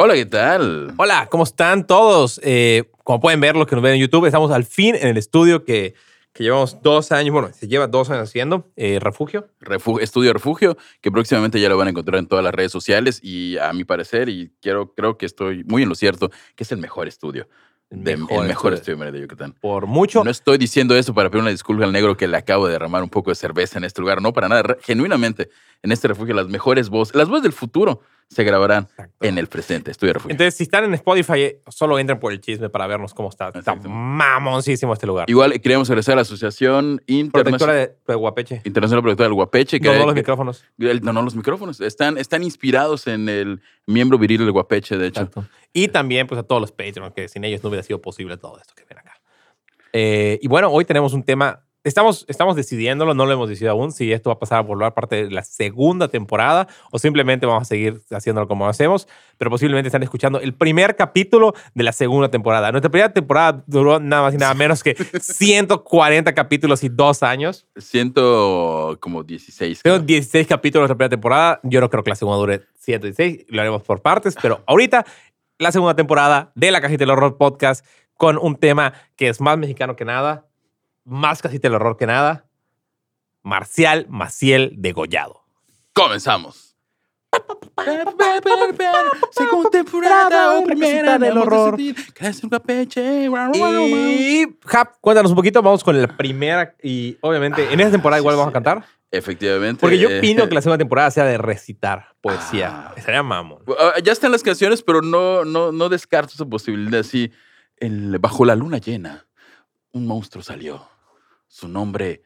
Hola, ¿qué tal? Hola, ¿cómo están todos? Eh, como pueden ver, los que nos ven en YouTube, estamos al fin en el estudio que, que llevamos dos años, bueno, se lleva dos años haciendo, eh, Refugio. Refu- Estudio Refugio, que próximamente ya lo van a encontrar en todas las redes sociales y a mi parecer, y quiero, creo que estoy muy en lo cierto, que es el mejor estudio. de- el mejor estudio de Yucatán. Por mucho. No estoy diciendo eso para pedir una disculpa al negro que le acabo de derramar un poco de cerveza en este lugar. No, para nada. Genuinamente, en este refugio, las mejores voces, las voces del futuro se grabarán Exacto. en el presente. Estudio Refugio. Entonces, si están en Spotify, solo entren por el chisme para vernos cómo está. Está mamoncísimo este lugar. Igual queríamos agradecer a la Asociación Protectora Internacional, de, de Guapeche. Internacional Protectora del Guapeche. Que, No, no los que- micrófonos. el- no, no, los micrófonos. Están, están inspirados en el miembro viril del Guapeche, de hecho. Exacto. Y también, pues, a todos los Patreons, que sin ellos no hubiera sido posible todo esto que ven acá. Eh, y bueno, hoy tenemos un tema. Estamos, estamos decidiéndolo, no lo hemos decidido aún, si esto va a pasar a volver parte de la segunda temporada o simplemente vamos a seguir haciéndolo como hacemos, pero posiblemente están escuchando el primer capítulo de la segunda temporada. Nuestra primera temporada duró nada más y nada menos que 140 capítulos y dos años. Siento como 16. Tengo creo. 16 capítulos de la primera temporada. Yo no creo que la segunda dure 116. Lo haremos por partes. Pero ahorita, la segunda temporada de la Cajita del Horror Podcast con un tema que es más mexicano que nada, más Cajita del Horror que nada. Marcial Maciel degollado. Comenzamos. Segunda temporada o primera del horror. Y, Jap, cuéntanos un poquito. Vamos con la primera. Y obviamente, en esta temporada igual vamos a cantar. Efectivamente. Porque yo eh, opino que la segunda temporada sea de recitar poesía. Ah. Estaría mamón. ah, Ya están las canciones, pero no, no, no descarto esa posibilidad. Sí, el- bajo la luna llena, un monstruo salió. Su nombre,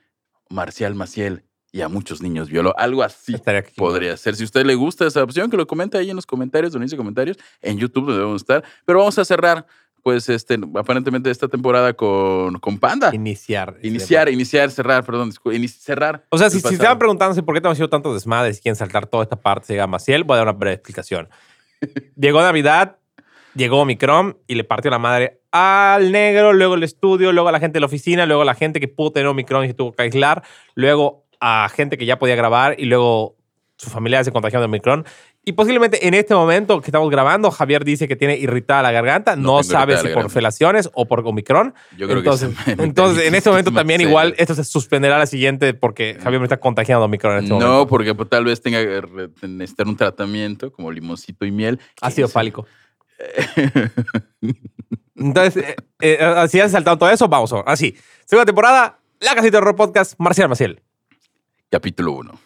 Marcial Maciel, y a muchos niños violó. Algo así. Podría ser. Si a usted le gusta esa opción, que lo comente ahí en los comentarios, donde dice comentarios, en YouTube donde debemos estar. Pero vamos a cerrar, pues, este, aparentemente esta temporada con, con Panda. Iniciar. Iniciar, iniciar, cerrar, perdón, cerrar. O sea, si, si estaban preguntándose por qué te han sido tantos desmadres y quieren saltar toda esta parte, se llama Maciel, voy a dar una breve explicación. llegó Navidad, llegó Omicron y le partió la madre al negro, luego el estudio, luego a la gente de la oficina, luego a la gente que pudo tener Omicron y se tuvo que aislar, luego a gente que ya podía grabar y luego su familia se contagió de Omicron. Y posiblemente en este momento que estamos grabando, Javier dice que tiene irritada la garganta. No sabe si por felaciones o por Omicron. Yo creo entonces, que se- entonces en este momento también igual esto se suspenderá a la siguiente porque Javier me está contagiando de Omicron en este No, momento. porque pues, tal vez tenga que necesitar un tratamiento como limoncito y miel. Ácido ¿Quién fálico. Entonces, eh, eh, así has saltado todo eso, vamos. Así. Segunda temporada, La Casita de Horror Podcast, Marcial Maciel. Capítulo 1.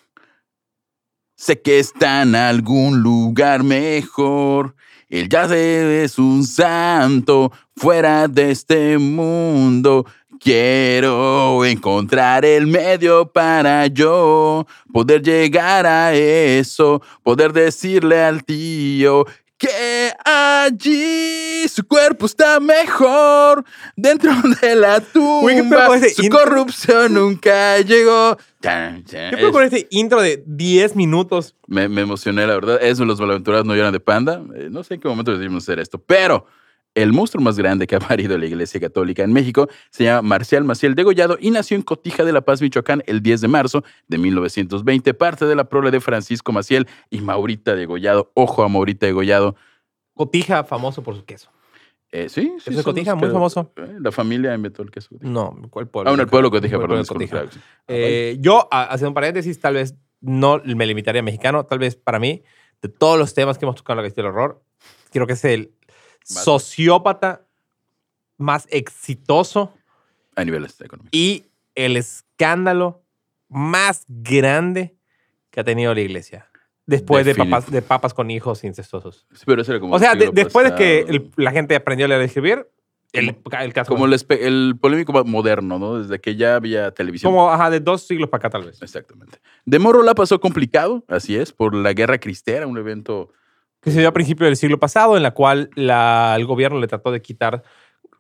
Sé que está en algún lugar mejor. Él ya es un santo fuera de este mundo. Quiero encontrar el medio para yo poder llegar a eso, poder decirle al tío que allí su cuerpo está mejor dentro de la Uy, ¿qué pedo tumba. ese Su intro? corrupción nunca llegó. Tan, tan. ¿Qué Es- con este intro de 10 minutos? me, me emocioné, la verdad. Eso, los malaventurados no lloran de panda. Eh, no sé en qué momento decidimos hacer esto, pero el monstruo más grande que ha parido la Iglesia Católica en México se llama Marcial Maciel Degollado y nació en Cotija de la Paz, Michoacán, el 10 de marzo de 1920, parte de la prole de Francisco Maciel y Maurita Degollado. Ojo a Maurita Degollado. Cotija, famoso por su queso. Eh, sí, sí. ¿Queso de son Cotija? Muy que- famoso. eh, la familia inventó el queso. Cotija. No, ¿cuál pueblo? Ah, bueno, el pueblo Cotija, perdón. pueblo Cotija. sí. Eh, yo, a- haciendo un paréntesis, tal vez no me limitaría a mexicano. Tal vez para mí, de todos los temas que hemos tocado en la Casita del Horror, creo que es el Más- sociópata más exitoso A niveles económicos. y el escándalo más grande que ha tenido la iglesia. Después de papas, de papas con hijos incestuosos. Sí, pero eso era como O sea, de- después de que el- la gente aprendió a leer y escribir, el, el caso. Como el polémico moderno, ¿no? Desde que ya había televisión. como, ajá, de dos siglos para acá, tal vez. Exactamente. De Moro la pasó complicado, así es, por la guerra cristera, un evento que se dio a principios del siglo pasado, en la cual la- el gobierno le trató de quitar,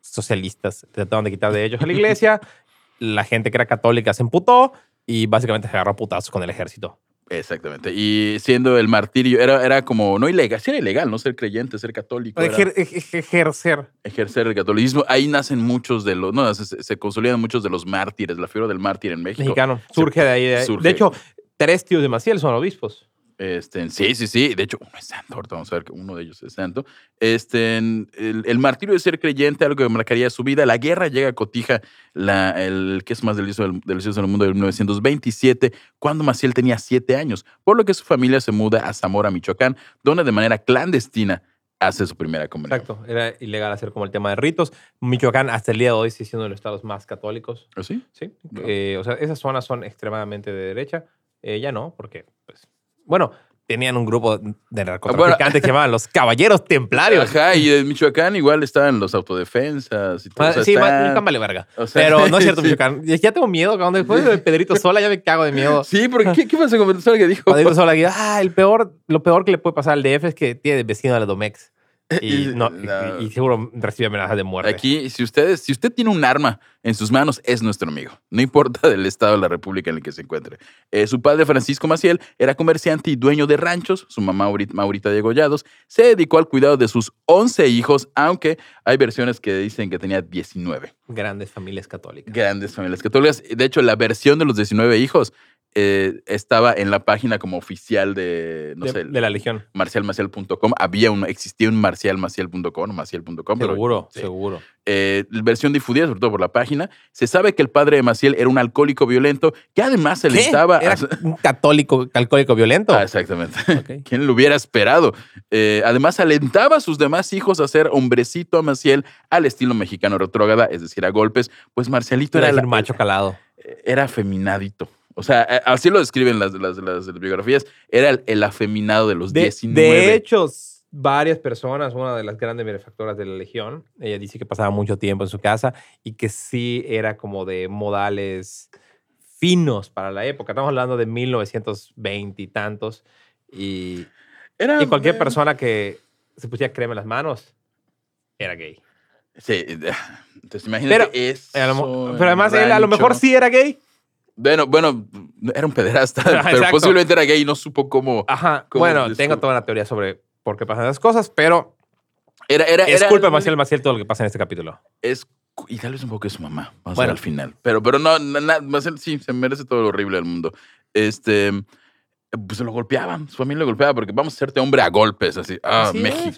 socialistas, le trataron de quitar de ellos a la iglesia, la gente que era católica se emputó y básicamente se agarró a putazos con el ejército. Exactamente. Y siendo el martirio, era, era como, no ilegal, sí era ilegal, no ser creyente, ser católico. Ejer- ejercer. ejercer el catolicismo. Ahí nacen muchos de los, no, se, se consolidan muchos de los mártires, la figura del mártir en México. mexicano. Surge de ahí. De, ahí. surge. De hecho, tres tíos de Maciel son obispos. Este, sí, sí, sí. De hecho, uno es santo. Ahorita vamos a ver que uno de ellos es santo. Este, el, el martirio de ser creyente, algo que marcaría su vida. La guerra llega a Cotija, la, el que es más delicioso del, delicioso del mundo, de 1927, cuando Maciel tenía siete años, por lo que su familia se muda a Zamora, Michoacán, donde de manera clandestina hace su primera comunión. Exacto. Era ilegal hacer como el tema de ritos. Michoacán hasta el día de hoy sigue siendo uno de los estados más católicos. ¿Ah, sí? Sí. Eh, o sea, esas zonas son extremadamente de derecha. Eh, ya no, porque, pues, bueno, tenían un grupo de narcotraficantes que llamaban los Caballeros Templarios. Ajá, y en Michoacán igual estaban los autodefensas y todo. Ah, o sea, sí, están- Michoacán vale verga. o sea, Pero no es cierto, sí. Michoacán. Ya tengo miedo. Cuando después de Pedrito Sola ya me cago de miedo. Sí, porque ¿qué, qué pasó con Venezuela que dijo? Pedrito Sola, que, ah, el peor, lo peor que le puede pasar al DF es que tiene vecino a la Domex. Y, no, y- No. y seguro recibe amenazas de muerte. Aquí, si ustedes, si usted tiene un arma en sus manos, es nuestro amigo. No importa del estado de la república en el que se encuentre. Eh, su padre, Francisco Maciel, era comerciante y dueño de ranchos. Su mamá, Mauri- Maurita de Gollados, se dedicó al cuidado de sus 11 hijos, aunque hay versiones que dicen que tenía 19. Grandes familias católicas. Grandes familias católicas. De hecho, la versión de los 19 hijos eh, estaba en la página como oficial de, no de, sé, de la Legión. marcialmaciel.com. Había un, existía un marcialmaciel.com, maciel.com. pero- Seguro, sí. seguro. eh, versión difundida, sobre todo por la página. Se sabe que el padre de Maciel era un alcohólico violento que además se ¿Qué? alentaba. ¿Era a- un católico, alcohólico violento? Ah, exactamente. ¿Quién lo hubiera esperado? Eh, además, alentaba a sus demás hijos a hacer hombrecito a Maciel al estilo mexicano retrógrada, es decir, a golpes. Pues Marcialito Era era, el macho calado. era afeminadito. O sea, eh, así lo describen las, las, las biografías. Era el, el afeminado de los De, 19. de hecho, varias personas, una de las grandes benefactoras de la Legión, ella dice que pasaba mucho tiempo en su casa y que sí era como de modales finos para la época. Estamos hablando de 1920 y tantos. Y, Era- y cualquier eh, persona que se pusiera crema en las manos era gay. Sí, entonces imagínate Pero, eso. Pero además él a lo mejor sí era gay. Bueno, bueno, era un pederasta, pero Exacto. posiblemente era gay y no supo cómo. Ajá. ¿Cómo Bueno, tengo toda una teoría sobre por qué pasan esas cosas, pero Era, era, es era- culpa de Maciel Maciel todo lo que pasa en este capítulo. Es, y tal vez un poco de su mamá. Vamos Bueno. a ver al final. Pero, pero no, na- Maciel sí, se merece todo lo horrible del mundo. Este. Pues se lo golpeaban, su familia lo golpeaba porque vamos a hacerte hombre a golpes, así. Ah, Así es.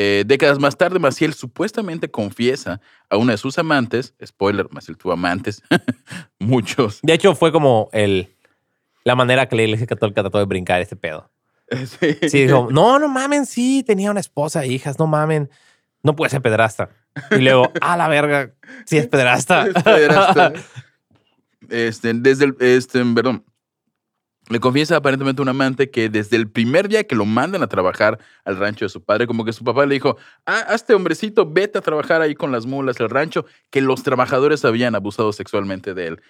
Eh, décadas más tarde, Maciel supuestamente confiesa a una de sus amantes, spoiler, Maciel tuvo amantes, muchos. De hecho, fue como el, la manera que la iglesia católica trató de brincar este pedo. Sí. Sí, dijo, no, no mamen, sí, tenía una esposa e hijas, no mamen, no puede ser pedrasta. Y luego, a la verga, sí es pedrasta. Es pederasta. Este, desde el, este, perdón. Le confiesa aparentemente a un amante que desde el primer día que lo mandan a trabajar al rancho de su padre, como que su papá le dijo, ah, hazte hombrecito, vete a trabajar ahí con las mulas al rancho, que los trabajadores habían abusado sexualmente de él.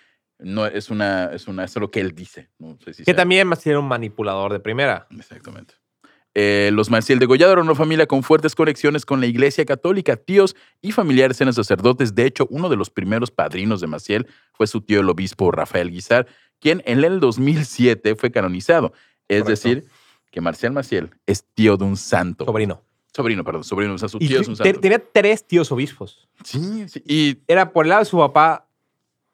No, es una, es una, es lo que él dice. No sé si que sea- también era un manipulador de primera. Exactamente. Eh, los Maciel de Gollado eran una familia con fuertes conexiones con la Iglesia Católica. Tíos y familiares eran sacerdotes. De hecho, uno de los primeros padrinos de Maciel fue su tío, el obispo Rafael Guizar, quien en el 2007 fue canonizado. Es Correcto. decir, que Marcial Maciel es tío de un santo. Sobrino. Sobrino, perdón, sobrino. O sea, su Y tío es un santo. tenía tres tíos obispos. Sí, sí. Y Era por el lado de su papá,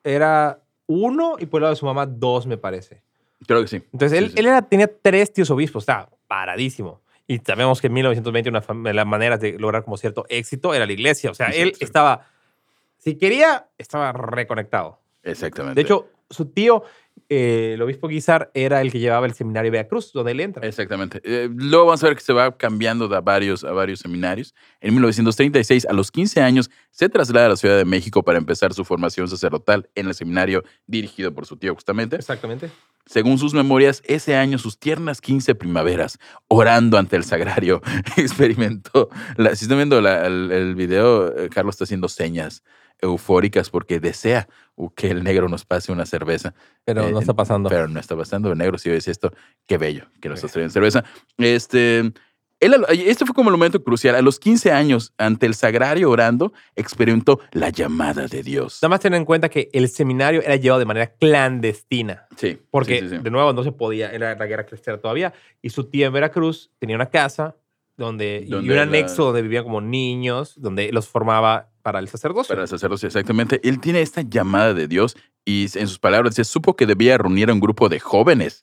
era uno y por el lado de su mamá, dos, me parece. creo que sí. Entonces, Sí, él, sí. él era, tenía tres tíos obispos, estaba paradísimo. Y sabemos que en 1920 una de las maneras de lograr como cierto éxito era la iglesia. O sea, él estaba, si quería, estaba reconectado. Exactamente. De hecho, su tío, eh, el obispo Guizar, era el que llevaba el seminario de Veracruz, donde él entra. Exactamente. Eh, luego vamos a ver que se va cambiando de a varios, a varios seminarios. En 1936, a los 15 años, se traslada a la Ciudad de México para empezar su formación sacerdotal en el seminario dirigido por su tío, justamente. Exactamente. Según sus memorias, ese año, sus tiernas 15 primaveras, orando ante el sagrario, experimentó. La, si están viendo la- el, el video, eh, Carlos está haciendo señas eufóricas porque desea uh, que el negro nos pase una cerveza. Pero Eh, no está pasando. Pero no está pasando. El negro sí dice esto. Qué bello que nos está trayendo cerveza. Este, Él, este fue como el momento crucial. A los 15 años, ante el sagrario orando, experimentó la llamada de Dios. Nada más tener en cuenta que el seminario era llevado de manera clandestina. Sí, Porque, sí, sí, sí. de nuevo, no se podía, era la guerra cristiana todavía. Y su tía en Veracruz tenía una casa donde, y un la- anexo donde vivían como niños, donde los formaba para el sacerdocio. Para el sacerdocio, exactamente. Él tiene esta llamada de Dios y en sus palabras dice, supo que debía reunir a un grupo de jóvenes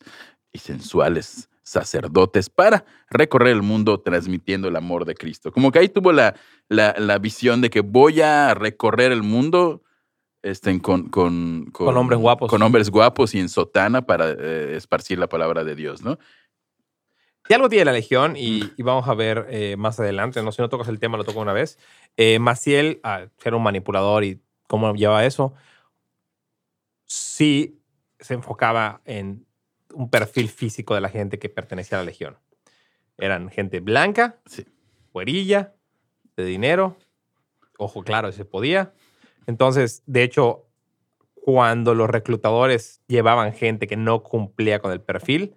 y sensuales sacerdotes para recorrer el mundo transmitiendo el amor de Cristo. Como que ahí tuvo la, la, la visión de que voy a recorrer el mundo este, con, con, Con hombres guapos. Con hombres guapos y en sotana para eh, esparcir la palabra de Dios, ¿no? Si algo tiene la Legión, y, y vamos a ver eh, más adelante, no si no tocas el tema, lo toco una vez. Eh, Maciel, al ser un manipulador y cómo lleva eso, sí se enfocaba en un perfil físico de la gente que pertenecía a la Legión. Eran gente blanca, Sí. güerilla, de dinero, ojo claro, si se podía. Entonces, de hecho, cuando los reclutadores llevaban gente que no cumplía con el perfil,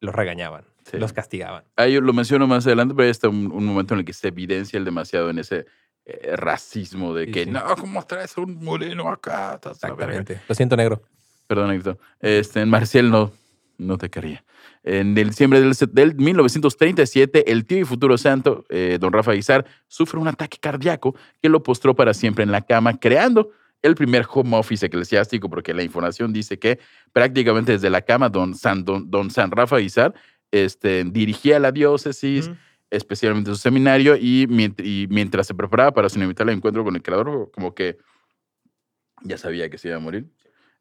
los regañaban, Sí. los castigaban. Ahí lo menciono más adelante, pero ahí está un, un momento en el que se evidencia el demasiado en ese eh, racismo de que sí. no, ¿cómo traes un moreno acá? Estás a la verga". Exactamente. Lo siento, negro. Perdón, Héctor. Este, Marcial no, no te quería. En diciembre del, del 1937, el tío y futuro santo, eh, don Rafa Guizar, sufre un ataque cardíaco que lo postró para siempre en la cama, creando el primer home office eclesiástico, porque la información dice que prácticamente desde la cama, don San, don, don San Rafa Guizar este, dirigía la diócesis, Ujú. especialmente su seminario, y, mient- y mientras se preparaba para su inevitable encuentro con el creador, como que ya sabía que se iba a morir.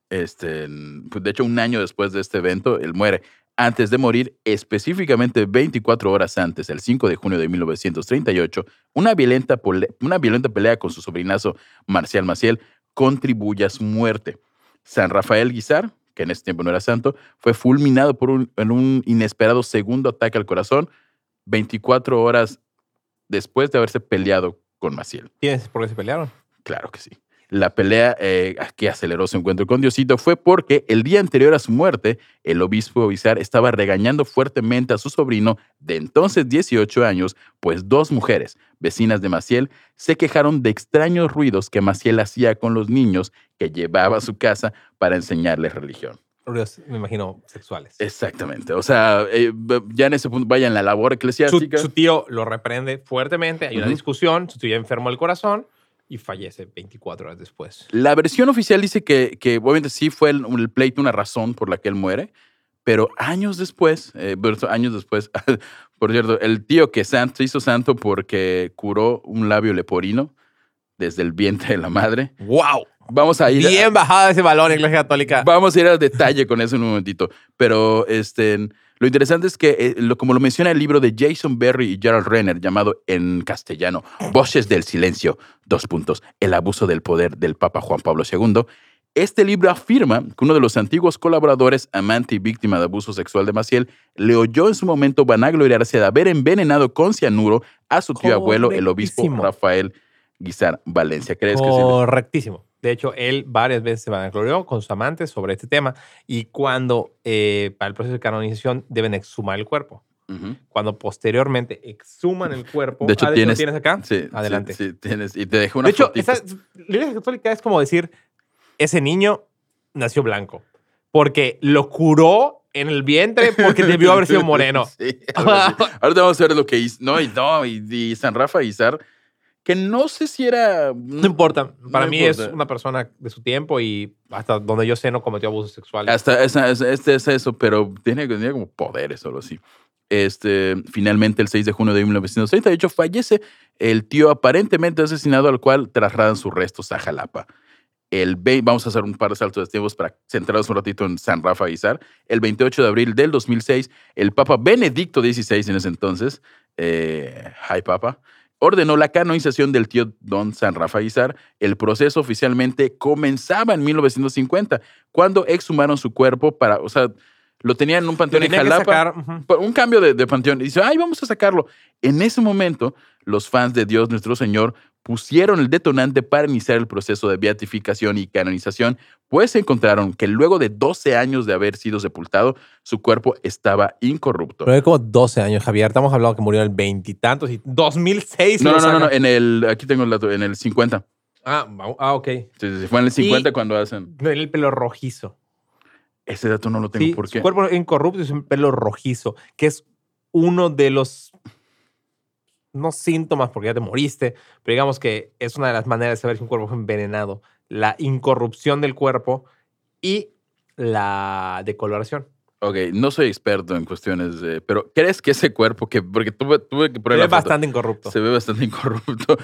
Este, pues, de hecho, un año después de este evento, él muere. Antes de morir, específicamente 24 horas antes, el 5 de junio de 1938, una violenta, pole- una violenta pelea con su sobrinazo Marcial Maciel contribuye a su muerte. San Rafael Guizar, que en ese tiempo no era santo, fue fulminado por un, en un inesperado segundo ataque al corazón 24 horas después de haberse peleado con Maciel. ¿Tienes por qué se pelearon? Claro que sí. La pelea eh, que aceleró su encuentro con Diosito fue porque el día anterior a su muerte, el obispo Bizar estaba regañando fuertemente a su sobrino de entonces 18 años, pues dos mujeres, vecinas de Maciel, se quejaron de extraños ruidos que Maciel hacía con los niños que llevaba a su casa para enseñarles religión. Ruidos, me imagino, sexuales. Exactamente. O sea, eh, ya en ese punto, vaya en la labor eclesiástica. su tío lo reprende fuertemente, hay una discusión, su tío ya enfermo del corazón y fallece 24 horas después. La versión oficial dice que, que obviamente sí fue el, el pleito una razón por la que él muere, pero años después, eh, años después, por cierto, el tío que san- se hizo santo porque curó un labio leporino desde el vientre de la madre. ¡Wow! Vamos a ir a- Bien bajada ese balón, Iglesia Católica. Vamos a ir al detalle con eso en un momentito. Pero este, lo interesante es que, eh, lo, como lo menciona el libro de Jason Berry y Gerald Renner, llamado en castellano Voces del Silencio, dos puntos, el abuso del poder del Papa Juan Pablo II, este libro afirma que uno de los antiguos colaboradores, amante y víctima de abuso sexual de Maciel, le oyó en su momento vanagloriarse de haber envenenado con cianuro a su tío abuelo, el obispo. Rafael Guizar Valencia. ¿Crees que sí? Correctísimo. De hecho, él varias veces se vanaglorió con sus amantes sobre este tema y cuando eh, para el proceso de canonización deben exhumar el cuerpo. Cuando posteriormente exhuman el cuerpo. De hecho, Ah, tienes- ¿lo tienes acá? Sí, Adelante. Sí, tienes. Y te dejo una de hecho, esa- la Iglesia Católica es como decir, ese niño nació blanco porque lo curó en el vientre porque debió haber sido moreno. Sí, así. Ahorita vamos a ver lo que hizo. No, y no, y, y San Rafa Izar, que no sé si era. No importa. Para No mí es importa. una persona de su tiempo y hasta donde yo sé no cometió abusos sexuales. Hasta esa, esa- este es eso, pero tiene, tenía como poderes solo así. Este, finalmente, el 6 de junio de 1938, fallece el tío aparentemente asesinado, al cual trasladan sus restos a Jalapa. El ve- vamos a hacer un par de saltos de tiempos para centrarnos un ratito en San Rafa Guizar. El 28 de abril del 2006, el Papa Benedicto XVI en ese entonces, eh, hi Papa, ordenó la canonización del tío Don San Rafa Guizar. El proceso oficialmente comenzaba en 1950, cuando exhumaron su cuerpo para, o sea, lo tenían en un panteón en Jalapa. sacar, un cambio de, de panteón. Y dice, ay, vamos a sacarlo. En ese momento, los fans de Dios nuestro Señor pusieron el detonante para iniciar el proceso de beatificación y canonización, pues encontraron que luego de 12 años de haber sido sepultado, su cuerpo estaba incorrupto. Pero hay como 12 años, Javier. Estamos hablando que murió en el veintitantos y 2006. No, no, no, no, no, en el, aquí tengo el dato, en el 50. Ah, ah, ok. Sí, fue en el 50 cuando hacen. Tenía el pelo rojizo. Ese dato no lo tengo, Sí, ¿por su qué? cuerpo incorrupto y su pelo rojizo, que es uno de los, no síntomas porque ya te moriste, pero digamos que es una de las maneras de saber si un cuerpo fue envenenado. La incorrupción del cuerpo y la decoloración. Ok, no soy experto en cuestiones de... Pero ¿crees que ese cuerpo que... Porque tuve, tuve que poner la foto, bastante incorrupto. Se ve bastante incorrupto.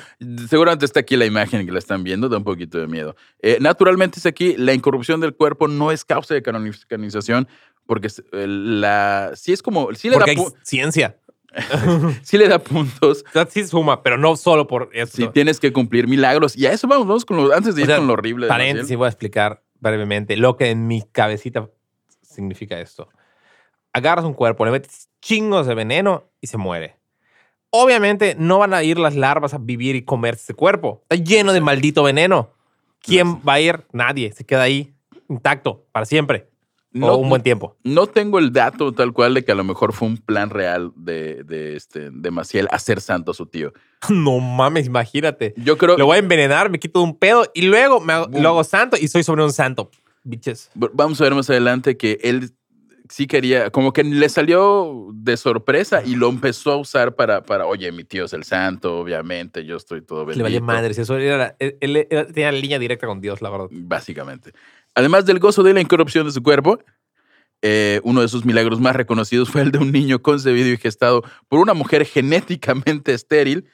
Seguramente está aquí la imagen que la están viendo, da un poquito de miedo. Eh, naturalmente es aquí, la incorrupción del cuerpo no es causa de canoni- canonización, porque la, sí es como... Sí le, da, Porque hay pu- ciencia. sí le da puntos, O sea, sí suma, pero no solo por eso. sí tienes que cumplir milagros. Y a eso vamos, vamos con lo, antes de O ir sea, con lo horrible. Paréntesis, voy a explicar brevemente lo que en mi cabecita significa esto. Agarras un cuerpo, le metes chingos de veneno y se muere. Obviamente no van a ir las larvas a vivir y comerse ese cuerpo. Está lleno de maldito veneno. ¿Quién va a ir? Nadie. Se queda ahí intacto para siempre. No- o un buen tiempo. No tengo el dato tal cual de que a lo mejor fue un plan real de, de, este, de Maciel hacer santo a su tío. No mames, imagínate. Yo creo... Lo voy a envenenar, me quito un pedo y luego me hago- lo hago santo y soy sobre un santo. Bitches. Vamos a ver más adelante que él sí quería, como que le salió de sorpresa y lo empezó a usar para, para oye, mi tío es el santo, obviamente, yo estoy todo Le bendito. valía madres. Eso era, él, tenía línea directa con Dios, la verdad. Básicamente. Además del gozo de la incorrupción de su cuerpo, eh, uno de sus milagros más reconocidos fue el de un niño concebido y gestado por una mujer genéticamente estéril.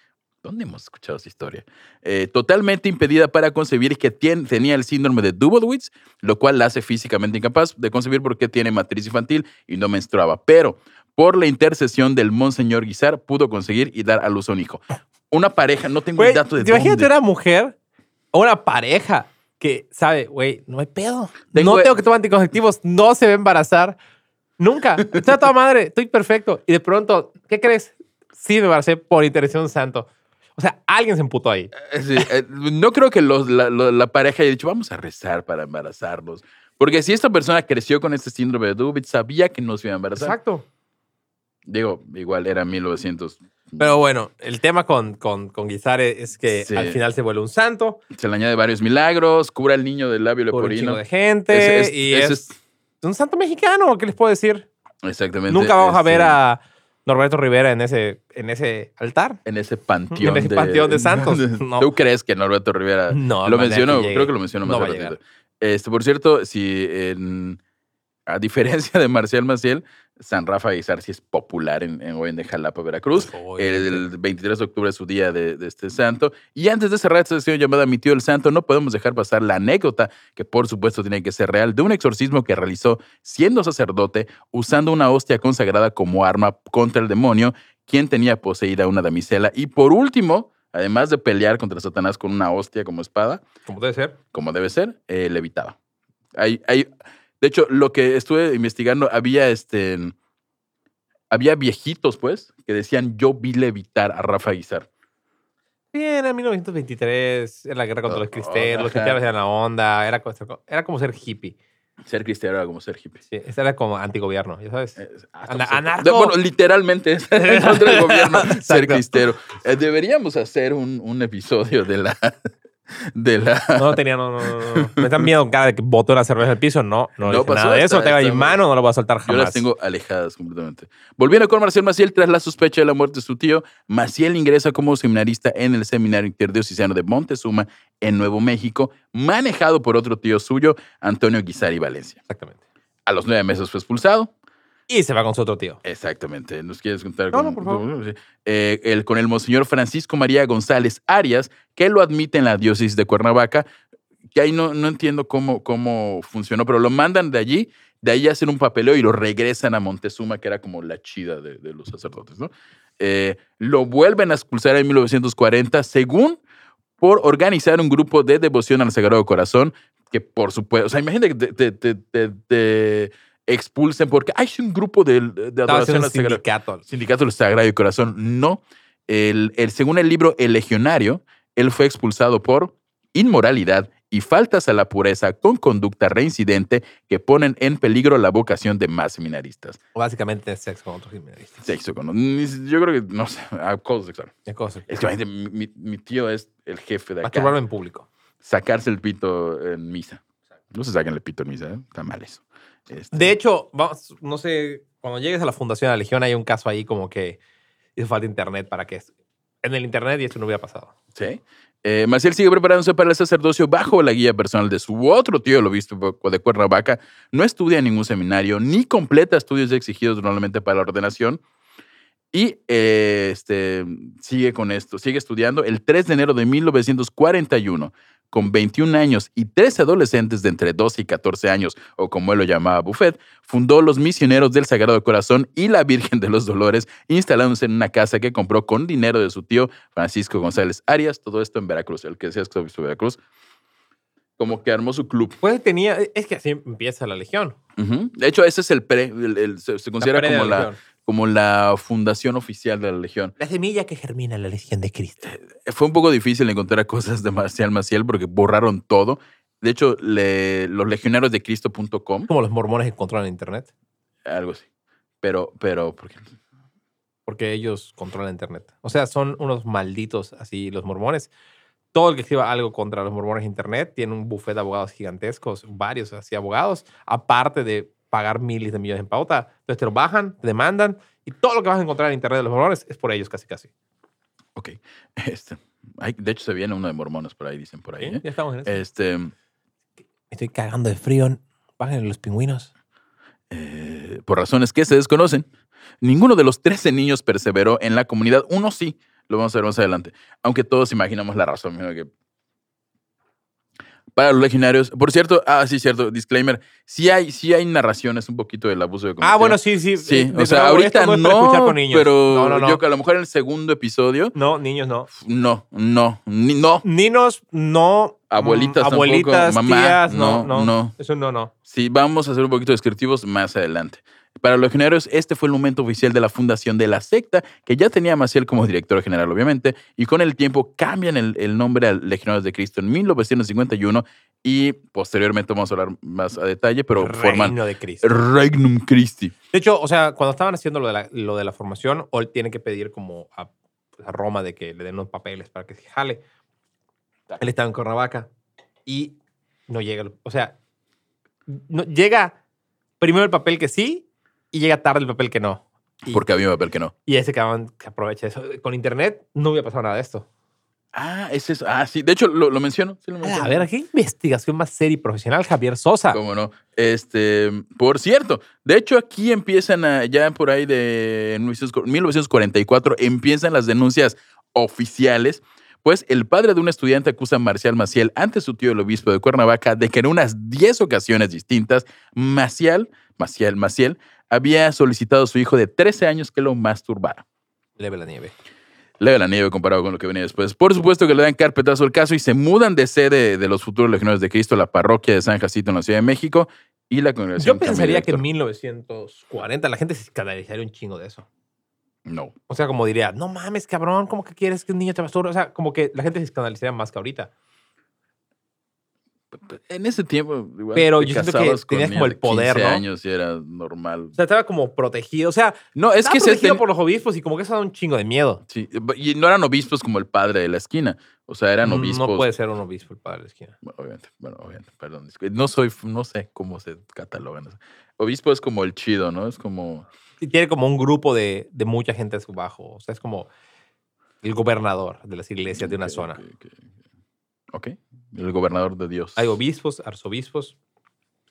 ¿Dónde hemos escuchado esa historia? Eh, totalmente impedida para concebir que tenía el síndrome de Dubowitz, lo cual la hace físicamente incapaz de concebir porque tiene matriz infantil y no menstruaba. Pero por la intercesión del Monseñor Guizar pudo conseguir y dar a luz a un hijo. Una pareja, no tengo Güey, el dato de imagínate dónde. una mujer o una pareja que sabe, güey, no hay pedo. Tengo- no tengo que tomar anticonceptivos, no se va a embarazar. Nunca. Está toda madre, estoy perfecto. Y de pronto, ¿qué crees? Sí, me embaracé por intercesión santo. O sea, alguien se emputó ahí. Eh, sí, eh, no creo que los- la, lo- la pareja haya dicho, vamos a rezar para embarazarnos. Porque si esta persona creció con este síndrome de Dubitz, sabía que no se iba a embarazar. Exacto. Digo, igual era 1900. Pero bueno, el tema con, con, con Guisare es que Sí. al final se vuelve un santo, Se le añade varios milagros, cura al niño del labio por un chingo leporino. de gente, es- y es, un santo mexicano, ¿qué les puedo decir? Exactamente. Nunca vamos a ver este, a Norberto Rivera en ese, en ese altar. En ese panteón. En ese panteón de santos. No. ¿Tú crees que Norberto Rivera No, lo mencionó? Creo que lo mencionó más No va a al ratito. llegar. Este, por cierto, si en- a diferencia de Marcial Maciel, San Rafa Guizar sí es popular en, en, hoy en de Jalapa, Veracruz. El 23 de octubre es su día de, de este santo. Y antes de cerrar esta sesión llamada Mi tío el santo, no podemos dejar pasar la anécdota, que por supuesto tiene que ser real, de un exorcismo que realizó siendo sacerdote, usando una hostia consagrada como arma contra el demonio, quien tenía poseída una damisela. Y por último, además de pelear contra Satanás con una hostia como espada, Como debe ser. como debe ser, eh, levitaba. Hay, hay, de hecho, lo que estuve investigando, había este. Había viejitos, pues, que decían: Yo vi levitar a Rafa Guizar. Bien, en 1923, era la guerra contra los Oh, cristeros, los ajá. cristianos eran la onda, era, era como ser hippie. Ser cristiano era como ser hippie. Sí, ese era como antigobierno, ya sabes. Eh, ah, Ana- anarco. Bueno, literalmente es en contra del gobierno ser cristero. Eh, deberíamos hacer un, un episodio de la. De la No tenía, no, no, no. Me dan miedo cada vez que boté una cerveza el piso. No, no, No nada de eso. Tengo en está- mano, no lo voy a soltar Yo jamás. las tengo alejadas completamente. Volviendo con Marcial Maciel, tras la sospecha de la muerte de su tío, Maciel ingresa como seminarista en el Seminario Interdiocesano de Montezuma, en Nuevo México, manejado por otro tío suyo, Antonio Guisari Valencia. Exactamente. A los nueve meses fue expulsado. Y se va con su otro tío. Exactamente. ¿Nos quieres contar? No, con, no, por favor. Eh, el, con el Monseñor Francisco María González Arias, que lo admite en la diócesis de Cuernavaca, que ahí no, no entiendo cómo, cómo funcionó, pero lo mandan de allí, de ahí hacen un papeleo y lo regresan a Montezuma, que era como la chida de, de los sacerdotes, ¿no? Eh, lo vuelven a expulsar en 1940, según por organizar un grupo de devoción al Sagrado Corazón, que por supuesto, o sea, imagínate que te, te- te- te- te expulsen porque hay un grupo de, de adoración al Sagrado sindicato. Sindicato del Sagrado Corazón. No. El, el- según el libro El Legionario, él fue expulsado por inmoralidad y faltas a la pureza con conducta reincidente que ponen en peligro la vocación de más seminaristas. Básicamente sexo con otros seminaristas. Sexo con... ni- Yo creo que, no sé, acoso sexual. Cosa. Es que mi, mi- mi tío es el jefe de acá. Masturbarme en público. Sacarse el pito en misa. No se saquen el pito en misa, ¿eh? Está mal eso. Este, De hecho, vamos, no sé, cuando llegues a la Fundación de la Legión hay un caso ahí como que hizo falta internet para que en el internet y esto no hubiera pasado. Sí. Eh, Maciel sigue preparándose para el sacerdocio bajo la guía personal de su otro tío, el obispo de Cuernavaca. No estudia en ningún seminario, ni completa estudios exigidos normalmente para la ordenación. Y eh, este, sigue con esto, sigue estudiando. El 3 de enero de 1941, con 21 años y tres adolescentes de entre 12 y 14 años, o como él lo llamaba Buffet, fundó los Misioneros del Sagrado Corazón y la Virgen de los Dolores, instalándose en una casa que compró con dinero de su tío Francisco González Arias, todo esto en Veracruz, el que decías que de Veracruz, como que armó su club. Pues tenía, es que así empieza la Legión. De hecho, ese es el pre, el- el- se, se considera pre como, la. Como la fundación oficial de la Legión. La semilla que germina la Legión de Cristo. Fue un poco difícil encontrar cosas de Marcial Maciel porque borraron todo. De hecho, le- los legionarios de Cristo.com, Como los mormones controlan internet. algo así. Pero, pero, ¿por qué? Porque ellos controlan internet. O sea, son unos malditos así los mormones. Todo el que escriba algo contra los mormones en internet tiene un buffet de abogados gigantescos, varios así abogados, aparte de pagar miles de millones en pauta. Entonces te lo bajan, te demandan y todo lo que vas a encontrar en internet de los mormones es por ellos casi casi. Ok. Este, de hecho, se viene uno de mormones por ahí, dicen por ahí. ¿eh? Ya estamos en eso. Este, Me estoy cagando de frío. Bajen los pingüinos. eh, por razones que se desconocen, ninguno de los 13 niños perseveró en la comunidad. Uno sí, lo vamos a ver más adelante. Aunque todos imaginamos la razón. mira que- Para los legionarios, por cierto, ah, sí, cierto, disclaimer, sí hay, sí hay narraciones un poquito del abuso de Ah, bueno, sí, sí. Sí, Eh, o sea, ahorita no, con niños. pero no, no, no. yo que a lo mejor en el segundo episodio, No, niños no. no, no, ni- no. Ninos, no. Abuelitas tampoco, Abuelitas, mamá, tías, no, no, no, no. Eso no, no. Sí, vamos a ser un poquito descriptivos más adelante. Para los legionarios, este fue el momento oficial de la fundación de la secta, que ya tenía a Maciel como director general, obviamente, y con el tiempo cambian el, el nombre a Legionarios de Cristo en 1951 y posteriormente vamos a hablar más a detalle, pero forman Reino de Cristo. Regnum Christi. De hecho, o sea, cuando estaban haciendo lo de la, lo de la formación, Ol tiene que pedir como a, pues, a Roma de que le den unos papeles para que se jale. Él estaba en Cuernavaca y no llega. O sea, no, llega primero el papel que sí y llega tarde el papel que no. Y, Porque había un papel que no. y ese cabrón que aprovecha eso. Con internet no hubiera pasado nada de esto. Ah, es eso. Ah, sí. De hecho, lo, lo menciono. sí lo menciono. A ver, ¿qué investigación más seria y profesional, Javier Sosa? ¿Cómo no? Este, por cierto, de hecho aquí empiezan a- ya por ahí de 1944 empiezan las denuncias oficiales, pues el padre de un estudiante acusa a Marcial Maciel ante su tío el obispo de Cuernavaca de que en unas 10 ocasiones distintas Maciel, Maciel, Maciel había solicitado a su hijo de 13 años que lo masturbara. Leve la nieve. Leve la nieve comparado con lo que venía después. Por supuesto que le dan carpetazo al caso y se mudan de sede de los futuros legionarios de Cristo a la parroquia de San Jacinto en la Ciudad de México y la congregación. Yo pensaría que en director. 1940 la gente se escandalizaría un chingo de eso. No. O sea, como diría, no mames, cabrón, ¿cómo que quieres que un niño te masturbe? O sea, como que la gente se escandalizaría más que ahorita. En ese tiempo, igual. Pero te yo siento que tenías como el de 15 poder, ¿no? años y era normal. O sea, estaba como protegido. O sea, No, es que se protegido ten- por los obispos y como que eso da un chingo de miedo. sí, y no eran obispos como el padre de la esquina. O sea, eran obispos. No puede ser un obispo el padre de la esquina. Bueno, obviamente, bueno, obviamente, perdón. No soy, no sé cómo se catalogan. Obispo es como el chido, ¿no? Es como. Tiene como un grupo de, de mucha gente a su bajo. O sea, es como el gobernador de las iglesias de una zona. ok, ok, el gobernador de Dios. Hay obispos, arzobispos,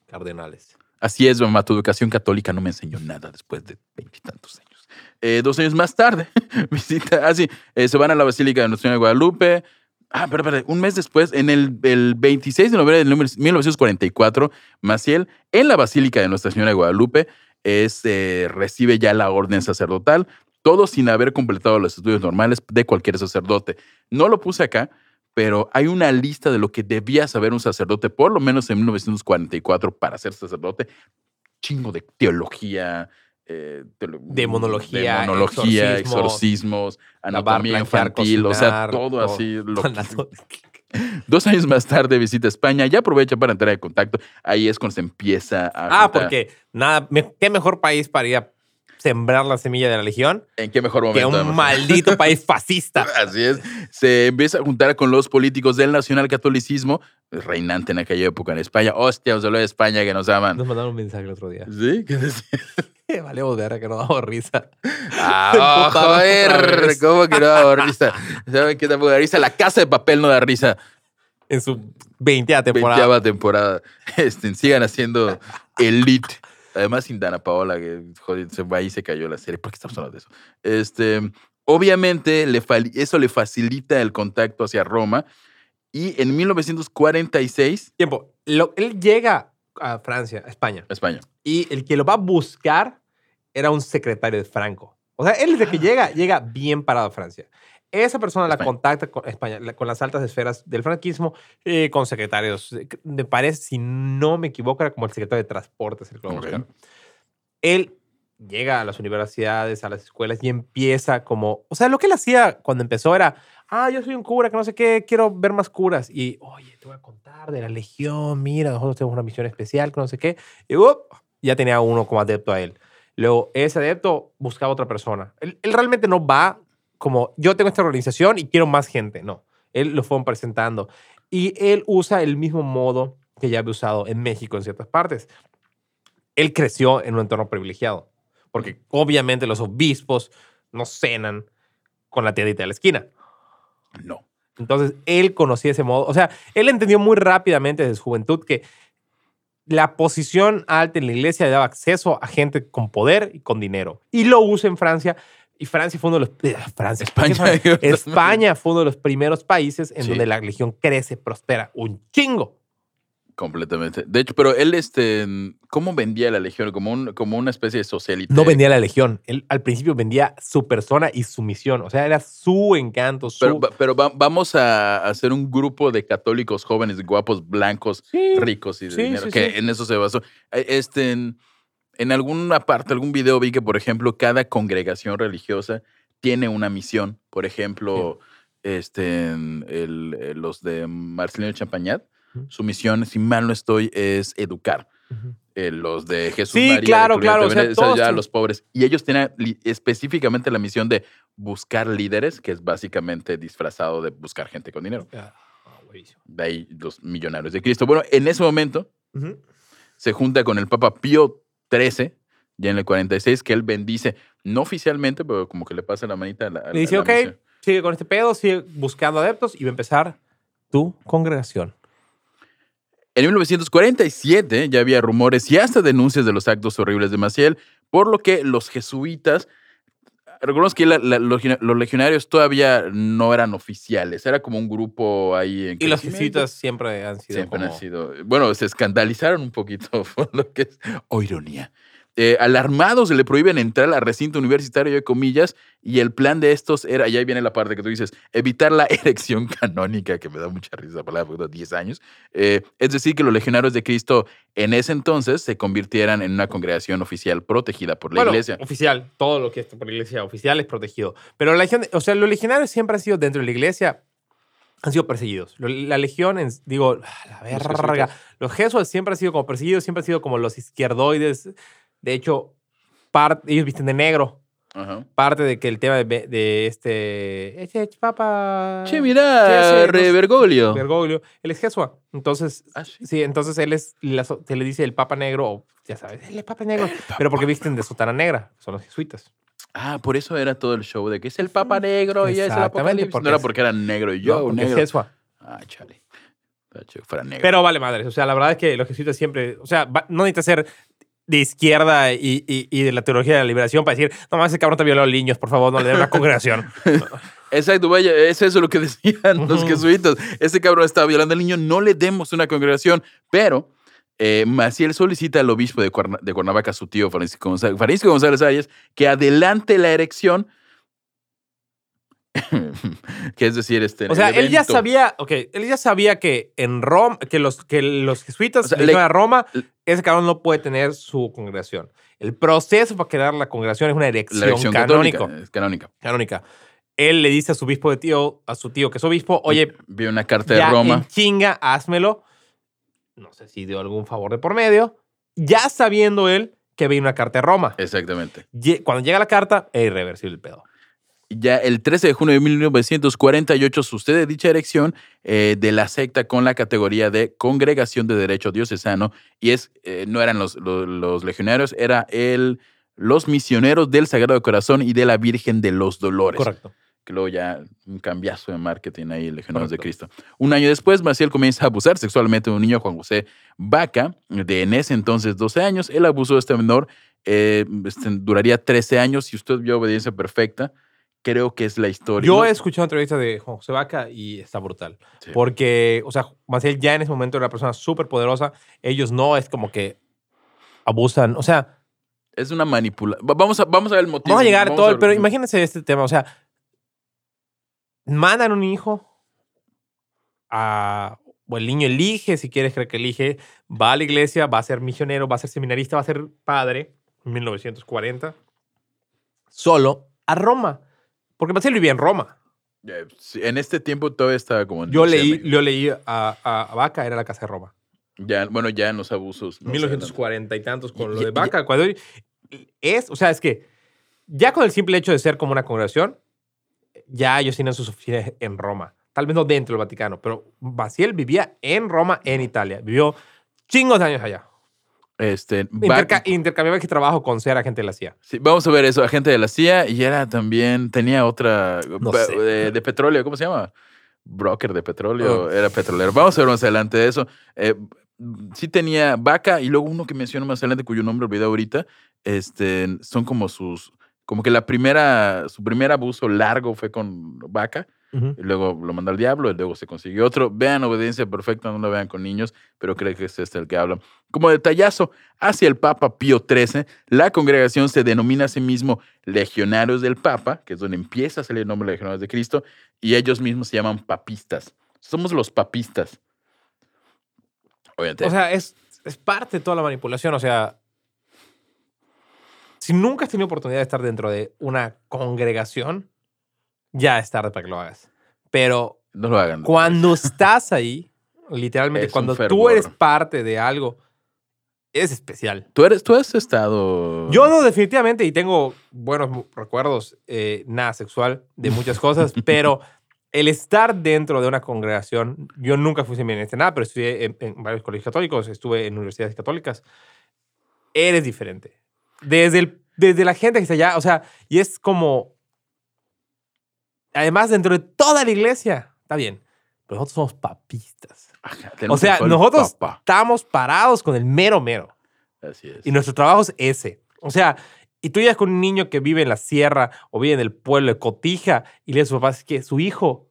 cardenales. Así es, mamá, tu educación católica no me enseñó nada después de veintitantos años. Eh, dos años más tarde, visita, ah, sí, eh, se van a la Basílica de Nuestra Señora de Guadalupe. Ah, pero, pero, un mes después, en el, el 26 de noviembre de 1944, Maciel, en la Basílica de Nuestra Señora de Guadalupe, es, eh, recibe ya la orden sacerdotal, todo sin haber completado los estudios normales de cualquier sacerdote. No lo puse acá, pero hay una lista de lo que debía saber un sacerdote, por lo menos en 1944, para ser sacerdote. Chingo de teología, eh, Demonología, demonología, exorcismos, exorcismos, lavar, anatomía planchar, infantil, o sea, todo así. lo- Anato- Dos años más tarde visita España, ya aprovecha para entrar en contacto. Ahí es cuando se empieza a. Ah, juntar- porque nada, me- qué mejor país para ir a sembrar la semilla de la legión ¿En qué mejor que momento? un además? maldito país fascista. Así es. Se empieza a juntar con los políticos del nacionalcatolicismo, reinante en aquella época en España. Hostia, os de España que nos aman. Nos mandaron un mensaje el otro día. ¿Sí? ¿Qué decía? Vale, verga, que no damos risa. Ah, oh, joder. ¿cómo que no da risa? ¿Saben qué tampoco da risa? La casa de papel no da risa. En su 20 temporada. Veinteava temporada. Este, sigan haciendo Elite. Además, sin Dana Paola, que joder, se va ahí y se cayó la serie. ¿Por qué estamos hablando de eso? Este, obviamente, le eso le facilita el contacto hacia Roma. Y en 1946, Tiempo. Lo- él llega a Francia, a España, España. y el que lo va a buscar era un secretario de Franco. O sea, él desde que llega, llega bien parado a Francia. Esa persona la España. contacta con España, la- con las altas esferas del franquismo, eh, con secretarios. eh, Me parece, si no me equivoco, era como el secretario de Transportes, el que lo va a Ok. buscar. Él llega a las universidades, a las escuelas y empieza como, o sea, lo que él hacía cuando empezó era, ah, yo soy un cura, que no sé qué, quiero ver más curas. Y, oye, te voy a contar de la legión, mira, nosotros tenemos una misión especial, que no sé qué. Y ¡up! ya tenía uno como adepto a él. Luego, ese adepto buscaba otra persona. Él, él realmente no va como, yo tengo esta organización y quiero más gente. No, él lo fueron presentando. Y él usa el mismo modo que ya había usado en México en ciertas partes. Él creció en un entorno privilegiado, porque obviamente los obispos no cenan con la tiendita de la esquina. No. Entonces, él conocía ese modo. O sea, él entendió muy rápidamente desde su juventud que la posición alta en la iglesia le daba acceso a gente con poder y con dinero. Y lo usa en Francia. Y Francia fue uno de los... eh, Francia. ¿por qué España. Francia? España fue uno de los primeros países en Sí. donde la religión crece, prospera. Un chingo. Completamente. De hecho, pero él, este, ¿cómo vendía la legión? Como, un, como una especie de socialite. No vendía la legión. Él al principio vendía su persona y su misión. O sea, era su encanto, su... Pero, pero va- vamos a hacer un grupo de católicos jóvenes, guapos, blancos, Sí, ricos y de sí, dinero, sí, que en eso se basó. Eh, Este, en, alguna parte, algún video vi que, por ejemplo, cada congregación religiosa tiene una misión. Por ejemplo, este, el- eh, los de Marcelino Champañat, su misión, si mal no estoy, es educar. Eh, los de Jesús Sí, María. claro, claro, o sea, todos tienen- los pobres. Y ellos tienen específicamente la misión de buscar líderes, que es básicamente disfrazado de buscar gente con dinero. Ah, buenísimo. De ahí los millonarios de Cristo. Bueno, en ese momento se junta con el Papa Pío XIII, ya en el 46, que él bendice, no oficialmente, pero como que le pasa la manita a la. a Le dice, la ok, misión. sigue con este pedo, sigue buscando adeptos y va a empezar tu congregación. En 1947 ya había rumores y hasta denuncias de los actos horribles de Maciel, por lo que los jesuitas, recordemos que la- la- los legio- los legionarios todavía no eran oficiales, era como un grupo ahí en Y los jesuitas siempre han sido Siempre como... han sido, bueno, se escandalizaron un poquito por lo que es, o ironía. Eh, alarmados le prohíben entrar al recinto universitario de comillas y el plan de estos era, y ahí viene la parte que tú dices, evitar la erección canónica, que me da mucha risa esa palabra, porque tengo 10 años. Eh, es decir, que los legionarios de Cristo en ese entonces se convirtieran en una congregación oficial protegida por la bueno, iglesia. oficial. Todo lo que es por la iglesia oficial es protegido. Pero la legión, o sea, los legionarios siempre han sido dentro de la iglesia, han sido perseguidos. La legión, en- digo, la verga. Los jesuitas siempre han sido como perseguidos, siempre han sido como los izquierdoides. De hecho, parte, ellos visten de negro. Ajá. Parte de que el tema de, de este... Este papa... Che, mirá, Re Bergoglio. Bergoglio. Él es jesua. Entonces, Ah, sí. sí, entonces él es, la se le dice el papa negro, o ya sabes, el papa negro. Pero porque visten de sotana negra, son los jesuitas. Ah, por eso era todo el show de que es el Papa Negro y es el Apocalipsis. porque No era porque era negro y yo, No, porque es negro. jesua. Ah, chale. Fuera negro. Pero vale madres. O sea, la verdad es que los jesuitas siempre, o sea, no necesita ser de izquierda y, y- y de la teología de la liberación para decir, no más, ese cabrón te violó a los niños, por favor, no le den una congregación. Exacto, vaya, es eso lo que decían los jesuitas. Este cabrón estaba violando al niño, no le demos una congregación. Pero eh, Maciel solicita al obispo de, Cuerna- de Cuernavaca, su tío Francisco González, Francisco González Arias, que adelante la erección. que es decir, este. O sea, él ya sabía, ok, él ya sabía que en Roma, que los, que los jesuitas O sea, le a Roma, ese cabrón no puede tener su congregación. El proceso para crear la congregación es una erección, canónica. Es canónica. canónica. Él le dice a su obispo de tío, a su tío que es obispo, oye, Vi una carta de Roma. en chinga, házmelo. No sé si dio algún favor de por medio. Ya sabiendo él que veía una carta de Roma. Exactamente. Cuando llega la carta, es irreversible el pedo. Ya el 13 de junio de 1948 sucede dicha erección eh, de la secta con la categoría de Congregación de Derecho Diocesano y es eh, no eran los, los, los legionarios, era el, los misioneros del Sagrado Corazón y de la Virgen de los Dolores. Correcto. Que luego ya un cambiazo de marketing ahí, Legionarios de. Cristo. Un año después, Maciel comienza a abusar sexualmente de un niño, Juan José Vaca, de en ese entonces 12 años. El abuso de este menor eh, este, duraría 13 años. Si usted vio Obediencia Perfecta, creo que es la historia. Yo he escuchado entrevistas de Juan José Vaca y está brutal. Sí. Porque, o sea, Maciel ya en ese momento era una persona súper poderosa. Ellos no es como que abusan. O sea, Es una manipulación. Vamos a, vamos a ver el motivo. vamos a llegar a todo, ver- pero imagínense este tema. O sea, mandan un hijo a. O el niño elige, si quieres creer que elige, va a la iglesia, va a ser misionero, va a ser seminarista, va a ser padre en 1940, solo a Roma. Porque Maciel vivía en Roma. Sí, En este tiempo todavía estaba como en Yo leí, México. yo leí a, a, a Vaca, era la casa de Roma. Ya, bueno, ya en los abusos. no sé, 1940 y tantos con Y- lo de y- Vaca. Cuando es, o sea, es que ya con el simple hecho de ser como una congregación, ya ellos tienen sus oficinas en Roma. Tal vez no dentro del Vaticano, pero Maciel vivía en Roma, en Italia. Vivió chingos de años allá. Este, Interca intercambiaba que trabajo con ser agente de la CIA. Sí, vamos a ver eso, agente de la CIA y era también, tenía otra No ba- sé. de, de petróleo, ¿cómo se llama? Broker de petróleo, Oh. era petrolero. Vamos a ver más adelante de eso. Eh, sí tenía Vaca y luego uno que menciono más adelante cuyo nombre olvidé ahorita, este, son como sus, como que la primera, su primer abuso largo fue con Vaca y luego lo mandó al diablo y luego se consiguió otro. Vean Obediencia Perfecta, no lo vean con niños, pero creo que es este el que habla. Como detallazo, hacia el Papa Pío XIII, la congregación se denomina a sí mismo Legionarios del Papa, que es donde empieza a salir el nombre de Legionarios de Cristo, y ellos mismos se llaman papistas. Somos los papistas. Obviamente. O sea, es, es parte de toda la manipulación. O sea, si nunca has tenido oportunidad de estar dentro de una congregación, ya es tarde para que lo hagas. Pero no lo hagan. cuando estás ahí, literalmente, Es cuando tú eres parte de algo, es especial. Tú, eres, tú has estado... Yo no, definitivamente, y tengo buenos recuerdos, eh, nada sexual, de muchas cosas, pero el estar dentro de una congregación, yo nunca fui seminarista nada, pero estudié en, en varios colegios católicos, estuve en universidades católicas, eres diferente. Desde, el, desde la gente que está allá, o sea, y es como, además dentro de toda la iglesia, está bien, pero nosotros somos papistas. Ajá, O sea, nosotros papa. estamos parados con el mero mero. Así es. Y nuestro trabajo es ese. O sea, y tú llegas con un niño que vive en la sierra o vive en el pueblo de Cotija y le dices a sus papás que su hijo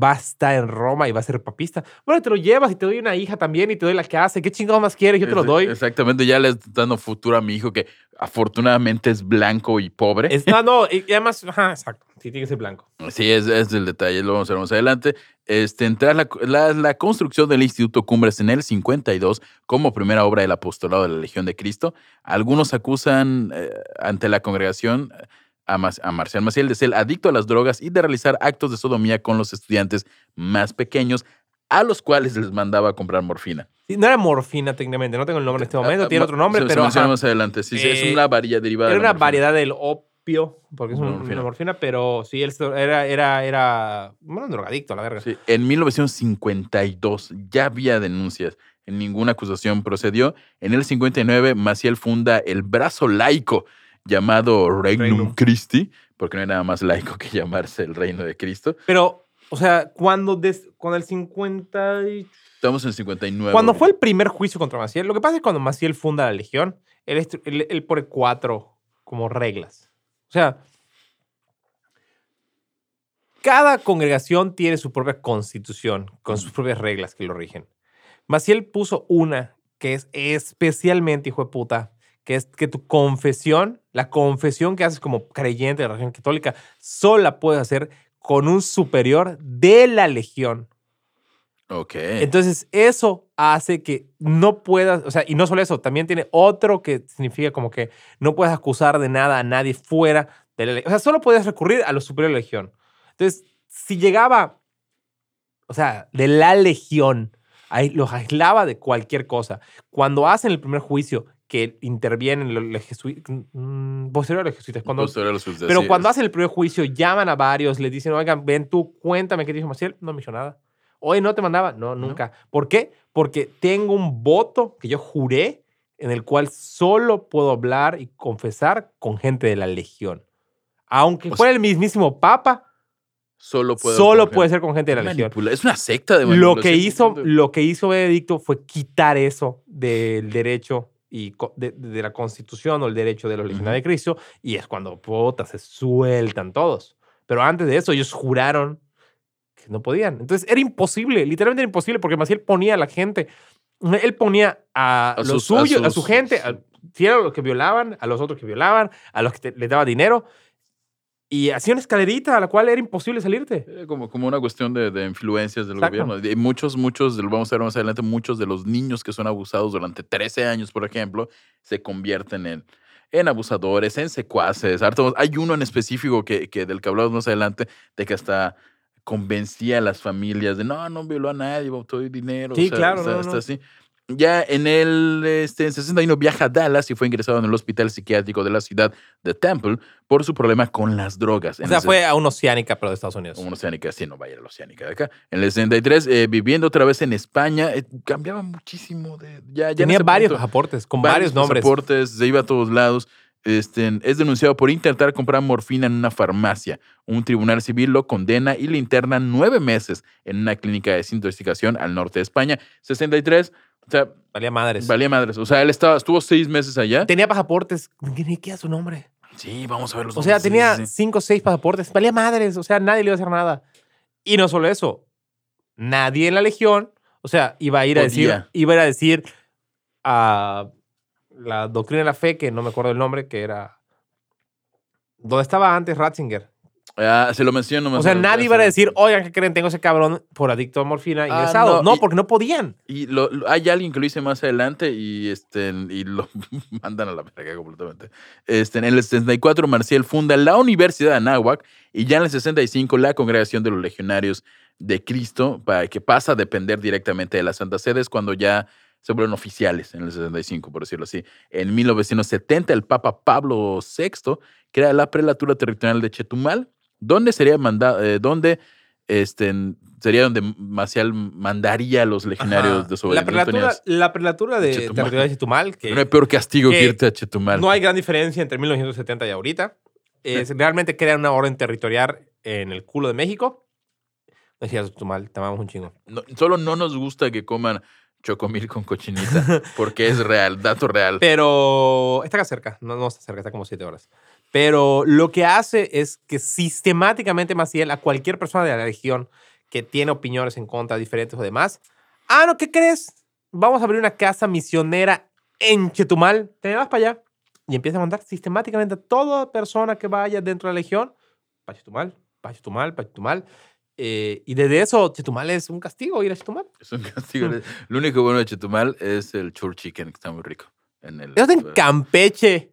va a estar en Roma y va a ser papista. Bueno, te lo llevas y te doy una hija también y te doy la casa. ¿Qué chingados más quieres? Yo te lo doy. Exactamente, ya le estoy dando futuro a mi hijo que afortunadamente es blanco y pobre. Es- no, no, y además, ajá, exacto. Sí, tiene que ser blanco. Sí, es, es el detalle, lo vamos a ver más adelante. Este, la, la- la construcción del Instituto Cumbres en el 52 como primera obra del apostolado de la Legión de Cristo, algunos acusan eh, ante la congregación a, Marcial Maciel de ser adicto a las drogas y de realizar actos de sodomía con los estudiantes más pequeños, a los cuales les mandaba a comprar morfina. Sí, no era morfina técnicamente, no tengo el nombre en este momento, Ah, tiene otro nombre, se- se pero menciona más adelante. Sí, sí, es Eh, una varilla derivada era de una variedad del opio, porque es un- Una morfina. una morfina, pero sí, él era, era, era, bueno, un drogadicto, la verga. Sí, en 1952 ya había denuncias, en ninguna acusación procedió. En el 59 Maciel funda el brazo laico llamado Regnum, Regnum. Christi, porque no hay nada más laico que llamarse el reino de Cristo. Pero, o sea, cuando, des- cuando el 50 y- Estamos en el 59. Cuando fue el primer juicio contra Maciel, lo que pasa es que cuando Maciel funda la Legión, él, él, él pone cuatro como reglas. O sea, cada congregación tiene su propia constitución, con sus propias reglas que lo rigen. Maciel puso una que es especialmente, hijo de puta, que es que tu confesión, la confesión que haces como creyente de la religión católica, solo la puedes hacer con un superior de la Legión. Ok. Entonces, eso hace que no puedas, o sea, y no solo eso, también tiene otro que significa como que no puedes acusar de nada a nadie fuera de la legión. O sea, solo puedes recurrir a los superiores de la legión. Entonces, si llegaba, o sea, de la legión, ahí los aislaba de cualquier cosa. Cuando hacen el primer juicio, que intervienen los, los jesuitas, mm, posterior a los jesuitas, cuando, Posterior a los suicidas, pero cuando es- hacen el primer juicio, llaman a varios, les dicen, oigan, ven tú, cuéntame qué dijo Maciel. No me dijo nada. Oye, ¿no te mandaba? No, nunca. ¿Por qué? Porque tengo un voto que yo juré en el cual solo puedo hablar y confesar con gente de la legión. Aunque O fuera el mismísimo Papa, Solo puede, solo puede ser con gente de la legión. Es una secta de Lo que, hizo, lo que hizo Benedicto fue quitar eso del derecho y de, de la constitución o el derecho de los legionarios de Cristo y es cuando puta, se sueltan todos. Pero antes de eso ellos juraron que no podían. Entonces era imposible, literalmente era imposible porque Maciel ponía a la gente, él ponía a, A los sus- a suyos, a, su gente, a, si eran los que violaban, a los otros que violaban, a los que te- les daba dinero y hacía una escalerita a la cual era imposible salirte. Eh, Como, como una cuestión de, de influencias del Exacto. gobierno. Y muchos, muchos, lo vamos a ver más adelante, muchos de los niños que son abusados durante 13 años, por ejemplo, se convierten en, en abusadores, en secuaces. Hay uno en específico que, que del que hablamos más adelante, de que hasta convencía a las familias de no, no violó a nadie, votó dinero. Sí, claro, está- no, está no. así. Ya en el este, en 61 viaja a Dallas y fue ingresado en el hospital psiquiátrico de la ciudad de Temple por su problema con las drogas. O En sea, el fue a una oceánica, pero de Estados Unidos. una oceánica, sí, no vaya a la oceánica de acá. En el 63, eh, viviendo otra vez en España, eh, cambiaba muchísimo de... Ya, ya en Tenía varios punto, pasaportes con varios, nombres. pasaportes, se iba a todos lados. Este, es denunciado por intentar comprar morfina en una farmacia. Un tribunal civil lo condena y le interna nueve meses en una clínica de desintoxicación al norte de España. 63, o sea, Valía madres. valía madres. O sea, él estaba, estuvo seis meses allá. Tenía pasaportes. Ni qué su nombre. Sí, vamos a ver los O sea, nombres, tenía sí, sí. cinco o seis pasaportes. Valía madres. O sea, nadie le iba a hacer nada. Y no solo eso. Nadie en la legión, o sea, iba a ir a decir, iba a ir a decir a la doctrina de la fe, que no me acuerdo el nombre, que era donde estaba antes Ratzinger. Ah, se lo menciono O sea, nadie iba a decir, oigan, ¿qué creen? Tengo ese cabrón por adicto a morfina Ah, ingresado. no, no, y- porque no podían. Y lo, lo- hay alguien que lo dice más adelante y, este, y lo mandan a la verga completamente. Este, en el 64, Marcial funda la Universidad de Anáhuac y ya en el 65 la Congregación de los Legionarios de Cristo, para que pasa a depender directamente de las Santas Sedes cuando ya se vuelven oficiales en el 65, por decirlo así. En 1970, el Papa Pablo VI crea la prelatura territorial de Chetumal, donde sería mandado, eh, donde este, sería donde Maciel mandaría a los legionarios Ajá. de su la prelatura, la prelatura de Chetumal. territorial de Chetumal, que No hay peor castigo que, que irte a Chetumal. No hay gran diferencia entre 1970 y ahorita. Es, realmente crean una orden territorial en el culo de México. No decías tú mal, te amamos un chingo. No- solo no nos gusta que coman chocomil con cochinita, porque es real, dato real. Pero está acá cerca, no, no está cerca, está como siete horas. Pero lo que hace es que sistemáticamente Maciel a cualquier persona de la región que tiene opiniones en contra, diferentes o demás, ah, no, ¿qué crees? Vamos a abrir una casa misionera en Chetumal, te vas para allá. Y empieza a mandar sistemáticamente a toda persona que vaya dentro de la legión, para Chetumal, para Chetumal, para Chetumal. Eh, y desde eso, Chetumal es un castigo ir a Chetumal. Es un castigo. Lo único bueno de Chetumal es el chur chicken, que está muy rico. En el, Eso es en Campeche.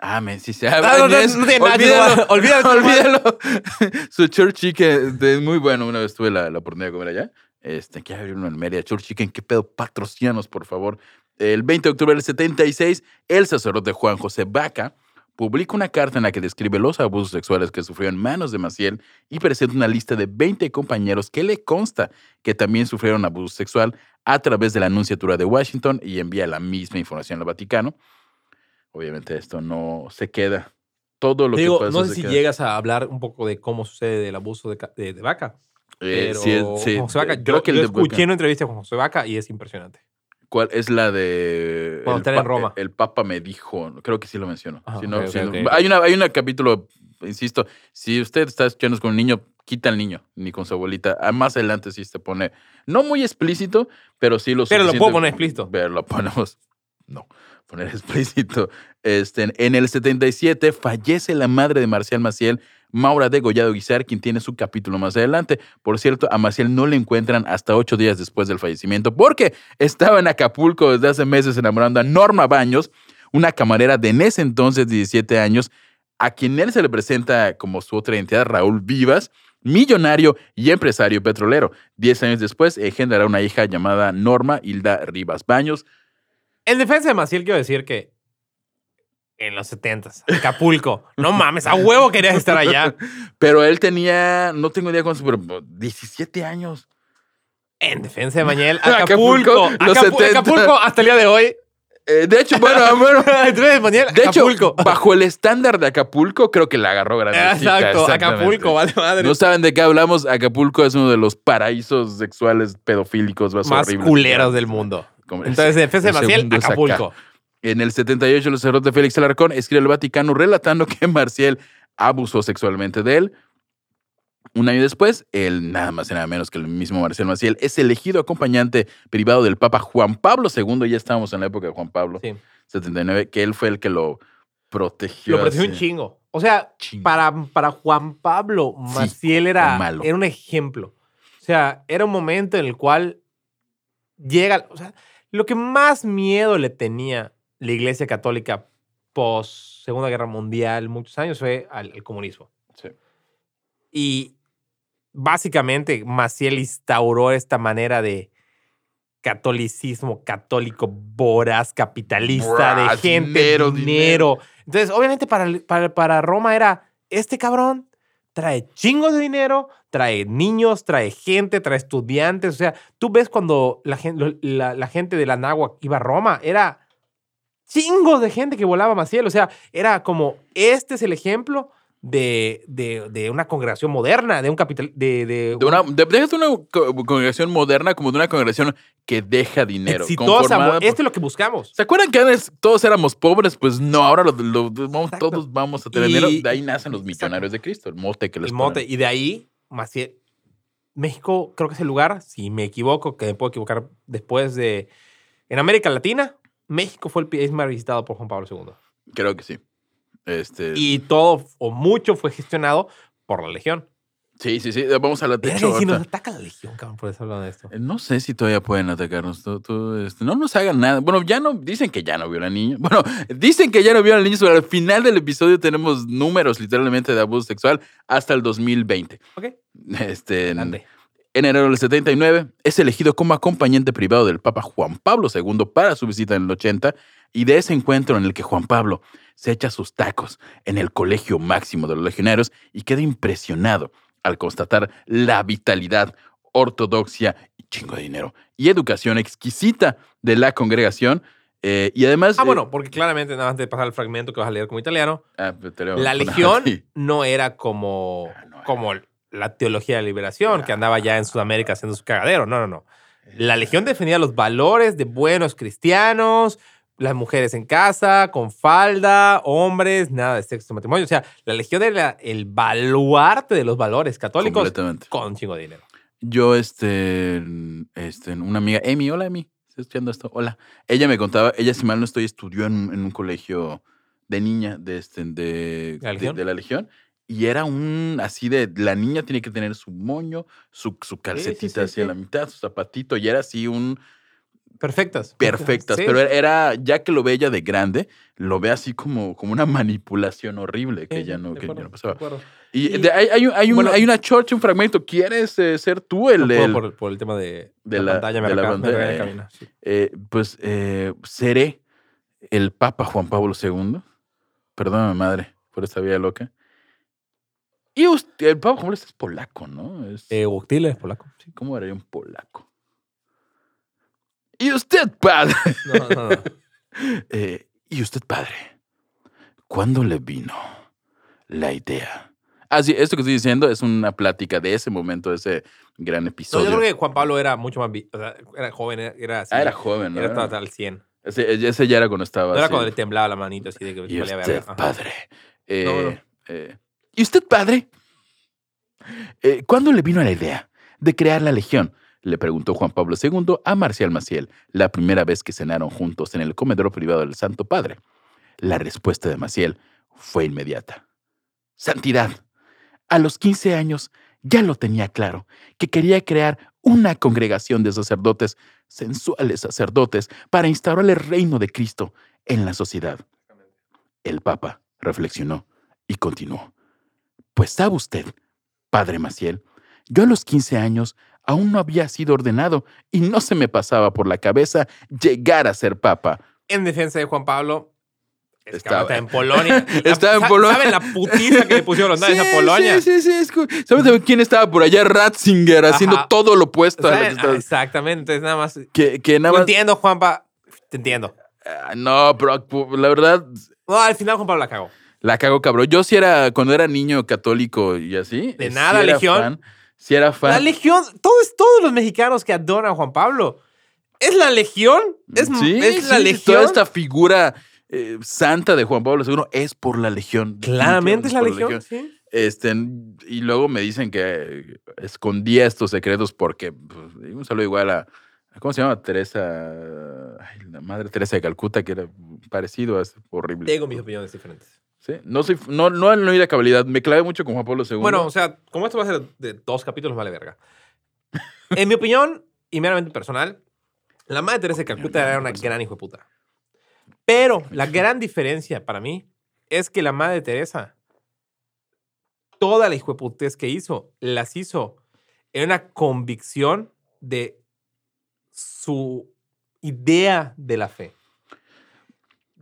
Ah, men, sí, sí. no, no, no tiene nada que ver. Olvídalo, olvídalo. Su chur chicken es muy bueno. Una vez tuve la, la oportunidad de comer allá. Este, que abrir uno en Mérida. Chur chicken, qué pedo, patrocianos, por favor. El 20 de octubre del 76, el sacerdote Juan José Vaca publica una carta en la que describe los abusos sexuales que sufrió en manos de Maciel y presenta una lista de 20 compañeros que le consta que también sufrieron abuso sexual a través de la Anunciatura de Washington y envía la misma información al Vaticano. Obviamente esto no se queda. Todo lo Digo, que pasa no sé si queda. llegas a hablar un poco de cómo sucede el abuso de, ca- de- de vaca. Eh, Pero sí, sí, José Vaca, eh, yo, creo que el yo de escuché Vaca- una entrevista con José Vaca y es impresionante. ¿Cuál es la de Cuando están en Roma. El Papa me dijo, creo que sí lo menciono. Ajá, Si no- ok, si ok, no- ok, ok. Hay una hay un capítulo, insisto, si usted está escuchando con un niño, quita al niño, ni con su abuelita. Ah, Más adelante sí se pone, no muy explícito, pero sí lo Pero lo puedo poner explícito. Pero lo ponemos, no, poner explícito. Este, en el 77 fallece la madre de Marcial Maciel Maura Degollado Guizar, quien tiene su capítulo más adelante. Por cierto, a Maciel no le encuentran hasta ocho días después del fallecimiento porque estaba en Acapulco desde hace meses enamorando a Norma Baños, una camarera de en ese entonces 17 años, a quien él se le presenta como su otra identidad, Raúl Vivas, millonario y empresario petrolero. Diez años después engendrará una hija llamada Norma Hilda Rivas Baños. En defensa de Maciel, quiero decir que en los 70 Acapulco. no mames, a huevo querías estar allá. Pero él tenía, no tengo idea cuántos, pero 17 años. En defensa de Mañel, Acapulco. Acapulco, los Acapu- 70. Acapulco hasta el día de hoy. Eh, de hecho, bueno, bueno. De Mañel, De hecho, Acapulco. bajo el estándar de Acapulco, creo que la agarró grandecita. Exacto. Acapulco, vale madre. No saben de qué hablamos. Acapulco es uno de los paraísos sexuales pedofílicos más, más horribles. culeros del mundo. Como- Entonces, en defensa de el Maciel. Acapulco. En el 78, el sacerdote Félix Alarcón escribe al Vaticano relatando que Marcial abusó sexualmente de él. Un año después, él, nada más y nada menos que el mismo Marcial Maciel, es elegido acompañante privado del Papa Juan Pablo II. Ya estábamos en la época de Juan Pablo, Sí. 79, que él fue el que lo protegió. Lo protegió un chingo. O sea, Chingo. para, para Juan Pablo, Maciel era, malo. era un ejemplo. O sea, era un momento en el cual llega. O sea, lo que más miedo le tenía la Iglesia Católica post Segunda Guerra Mundial, muchos años, fue al, al comunismo. Sí. Y básicamente Maciel instauró esta manera de catolicismo católico voraz, capitalista, de gente, dinero, dinero. Entonces, obviamente para, para, para Roma era, este cabrón trae chingos de dinero, trae niños, trae gente, trae estudiantes. O sea, tú ves cuando la, gen- la, gente de la Náhuac iba a Roma, era chingos de gente que volaba a Maciel. O sea, era como, este es el ejemplo de, de, de una congregación moderna, de un capital, de, de, De una, de, una co- congregación moderna como de una congregación que deja dinero. exitosa. por- Esto es lo que buscamos. ¿Se acuerdan que antes todos éramos pobres? Pues no, ahora lo- lo- vamos- todos vamos a tener Y- dinero. De ahí nacen los Exacto. millonarios de Cristo, el mote que les El mote. Y de ahí, Maciel. México creo que es el lugar, si me equivoco, que me puedo equivocar después de... En América Latina, México fue el país más visitado por Juan Pablo II. Creo que sí. Este, Y todo o mucho fue gestionado por la Legión. sí, sí, sí. Vamos a la y si nos ataca la Legión, cabrón, por eso hablando de esto. Eh, No sé si todavía pueden atacarnos. Tú- tú, este, no nos hagan nada. Bueno, ya no, dicen que ya no vio a la niña. Bueno, dicen que ya no vio a la niña, pero al final del episodio tenemos números literalmente de abuso sexual hasta el 2020. Ok, Este, grande. En enero del 79 es elegido como acompañante privado del Papa Juan Pablo II para su visita en el 80 y de ese encuentro en el que Juan Pablo se echa sus tacos en el colegio máximo de los legionarios y queda impresionado al constatar la vitalidad, ortodoxia y chingo de dinero y educación exquisita de la congregación. eh, y además... Ah, eh, bueno, porque claramente, nada más de pasar el fragmento que vas a leer como italiano, ah, pues, la Legión no era como, Ah, no era. como la teología de la liberación, que andaba ya en Sudamérica haciendo su cagadero. No, no, no. La Legión defendía los valores de buenos cristianos, las mujeres en casa, con falda, hombres, nada de sexo, matrimonio. O sea, la Legión era el baluarte de los valores católicos Completamente. con un chingo de dinero. Yo, este, este, una amiga, Emi, hola Emi, estoy estudiando esto, hola. Ella me contaba, ella si mal no estoy, estudió en, un- en un colegio de niña de, este, de, ¿La de- la Legión. Y era un, así de, la niña tiene que tener su moño, su, su calcetita sí, hacia sí. la mitad, su zapatito, y era así un, Perfectas. perfectas. Sí, pero sí. era, ya que lo ve ella de grande, lo ve así como, como una manipulación horrible que Sí, ya no, de que ya no de pasaba. acuerdo. Y Y- de- hay, hay, hay un- bueno- hay una chorcha, un fragmento. ¿Quieres eh, ser tú el, No puedo el- por, por el tema de, de la, la- pantalla, me de la pantalla, eh. sí. eh, pues eh, seré el Papa Juan Pablo II. Perdóname, madre, por esta vida loca. Y usted, el Papa Juan Pablo es polaco, ¿no? Es, Eh, Uctile es polaco. sí, ¿Cómo haría un polaco? Y usted, padre. No, no, no. eh, y usted, padre. ¿Cuándo le vino la idea? Ah, sí, esto que estoy diciendo es una plática de ese momento, de ese gran No, episodio. yo creo que Juan Pablo era mucho más. O sea, era joven, era, así. ah, era joven, ¿no? Era hasta al 100. Ese, ese ya era cuando estaba No era cuando le temblaba la manito así de que Y valía usted. Ajá. padre. Eh, No, no. eh, ¿Y usted, padre? Eh, ¿Cuándo le vino la idea de crear la Legión? Le preguntó Juan Pablo II a Marcial Maciel, la primera vez que cenaron juntos en el comedor privado del Santo Padre. La respuesta de Maciel fue inmediata. Santidad, A los 15 años ya lo tenía claro, que quería crear una congregación de sacerdotes, sensuales sacerdotes, para instaurar el reino de Cristo en la sociedad. El Papa reflexionó y continuó. Pues sabe usted, Padre Maciel, yo a los 15 años aún no había sido ordenado y no se me pasaba por la cabeza llegar a ser Papa. En defensa de Juan Pablo, Estaba- en Polonia. Estaba en Polonia. ¿Saben la putiza que le pusieron los nazis a Sí, Polonia? Sí, sí, sí. es ¿Sabes de quién estaba por allá? Ratzinger, haciendo todo lo opuesto a lo que ¿Saben? Ah, Exactamente, es nada más. Que, que nada más. entiendo, Juanpa. Te entiendo. Ah, No, pero la verdad, No, al final Juan Pablo la cagó. la cago cabrón. Yo sí era, cuando era niño católico y así. De sí nada, era Legión. fan, sí era fan. La Legión, todos, todos los mexicanos que adoran a Juan Pablo. ¿Es la Legión? ¿Es, Sí, es la sí, Legión? Toda esta figura eh, santa de Juan Pablo II es por la Legión. Claramente es la Legión. sí. Este, y luego me dicen que escondía estos secretos porque pues, un saludo igual a, ¿cómo se llama? Teresa, ay, la madre Teresa de Calcuta, que era parecido a ese horrible. Tengo mis opiniones diferentes. No soy, no, no, no hay la cabalidad, me clavé mucho con Juan Pablo II. Bueno, o sea, como esto va a ser de dos capítulos, vale verga. En mi opinión, y meramente personal, la madre Teresa de Calcuta era una gran hijo de puta. Pero la gran diferencia para mí es que la madre Teresa, toda la hijo de que hizo, las hizo en una convicción de su idea de la fe.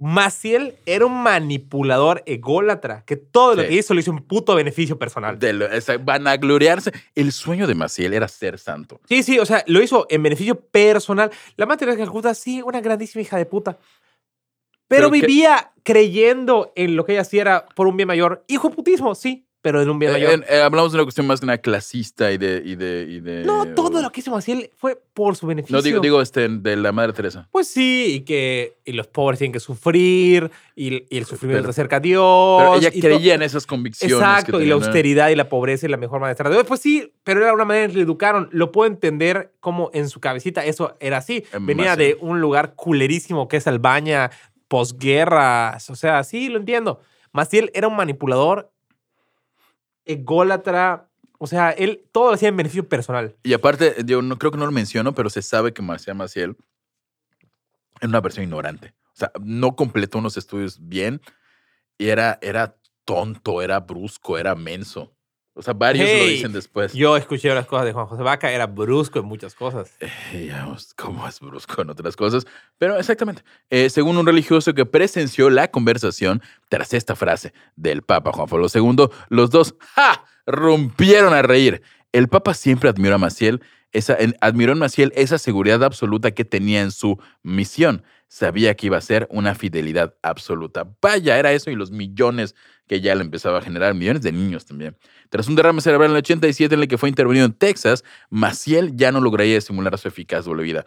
Maciel era un manipulador ególatra que todo lo que hizo lo hizo en puto beneficio personal. de lo- esa- van a gloriarse. El sueño de Maciel era ser santo. Sí, sí, o sea, lo hizo en beneficio personal. La madre Teresa de Calcuta, sí, una grandísima hija de puta. Pero, Pero que- vivía creyendo en lo que ella hacía era por un bien mayor. Hijo putismo, sí, pero en un bien Eh, mayor. eh, hablamos de una cuestión más que nada clasista y de... Y de, y de- no, todo lo que hizo Maciel fue por su beneficio. No, digo, digo este, de la Madre Teresa. Pues sí, y que y los pobres tienen que sufrir, y, y el sufrimiento Pero- te acerca a Dios. Pero ella creía en esas convicciones. Exacto, que y la austeridad y la pobreza y la mejor manera de estar. Pues sí, pero era una manera en que le educaron. Lo puedo entender como en su cabecita eso era así. En Venía de un lugar culerísimo que es Albania, posguerras. O sea, sí, lo entiendo. Maciel era un manipulador, ególatra. O sea, él todo lo hacía en beneficio personal. Y aparte, yo no creo que no lo menciono, pero se sabe que Marcial Maciel era una persona ignorante. O sea, no completó unos estudios bien y era, era tonto, era brusco, era menso. O sea, varios lo dicen después. Yo escuché las cosas de Juan José Vaca, era brusco en muchas cosas. Eh, cómo es brusco en otras cosas. Pero exactamente, eh, según un religioso que presenció la conversación tras esta frase del Papa Juan Pablo II, los dos ¡ja! rompieron a reír. El Papa siempre admiró a Maciel, esa, admiró en Maciel esa seguridad absoluta que tenía en su misión. Sabía que iba a ser una fidelidad absoluta. Vaya, era eso y los millones que ya le empezaba a generar, millones de niños también. Tras un derrame cerebral en el 87 en el que fue intervenido en Texas, Maciel ya no lograría simular su eficaz doble vida.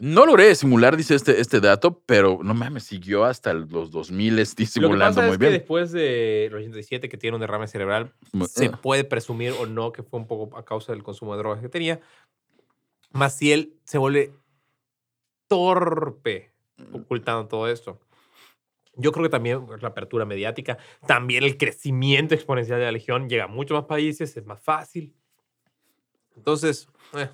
No logré simular, dice este, este dato, pero no mames, siguió hasta los 2000 Lo que disimulando pasa muy es que bien. después del 87 que tiene un derrame cerebral, se ah. puede presumir o no que fue un poco a causa del consumo de drogas que tenía. Maciel se vuelve torpe ocultando todo esto. Yo creo que también la apertura mediática, también el crecimiento exponencial de la Legión, llega a muchos más países, es más fácil. Entonces, eh,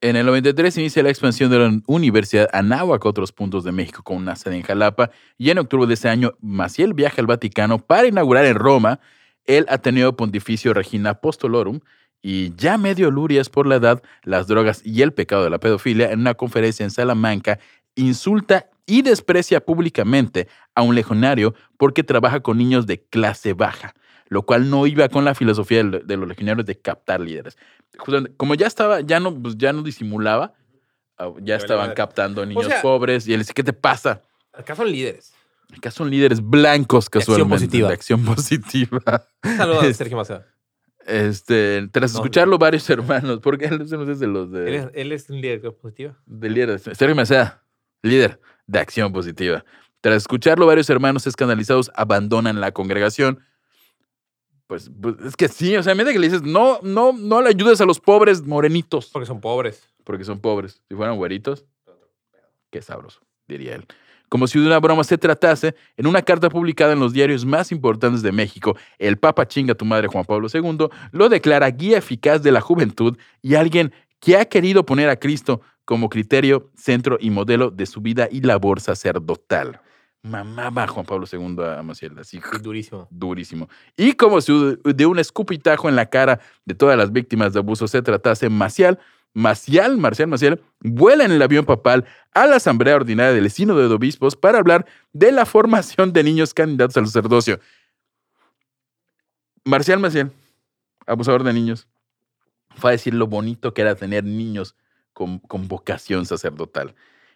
En el 93 inicia la expansión de la Universidad Anáhuac a otros puntos de México con una sede en Jalapa y en octubre de ese año Maciel viaja al Vaticano para inaugurar en Roma el Ateneo Pontificio Regina Apostolorum y ya medio lurias por la edad, las drogas y el pecado de la pedofilia en una conferencia en Salamanca insulta y desprecia públicamente a un legionario porque trabaja con niños de clase baja, lo cual no iba con la filosofía de de los legionarios de captar líderes justamente, como ya estaba, ya no, pues ya no disimulaba, ah, ya estaban captando niños sea- pobres y él dice, ¿qué te pasa? acá son líderes. Acá son líderes blancos acción casualmente. positiva. De acción positiva. Saludos a Es- Sergio Maceda. Este, tras No, escucharlo varios hermanos, porque él no es de los Él de, es, él es un líder positiva. de líderes. Sergio Maceda, líder de acción positiva. Tras escucharlo, varios hermanos escandalizados abandonan la congregación. Pues, pues, es que sí, o sea, a medida que le dices, no, no, no le ayudes a los pobres morenitos. Porque son pobres. porque son pobres. Si fueran güeritos, qué sabroso, diría él. Como si de una broma se tratase, en una carta publicada en los diarios más importantes de México, el Papa chinga tu madre Juan Pablo II lo declara guía eficaz de la juventud y alguien que ha querido poner a Cristo como criterio, centro y modelo de su vida y labor sacerdotal. Mamaba Juan Pablo II a Maciel, así durísimo. durísimo. Y como si de un escupitajo en la cara de todas las víctimas de abuso se tratase, Maciel, Maciel, Marcial Maciel, vuela en el avión papal a la Asamblea Ordinaria del Sínodo de Obispos para hablar de la formación de niños candidatos al sacerdocio. Marcial Maciel, abusador de niños, fue a decir lo bonito que era tener niños con, con vocación sacerdotal.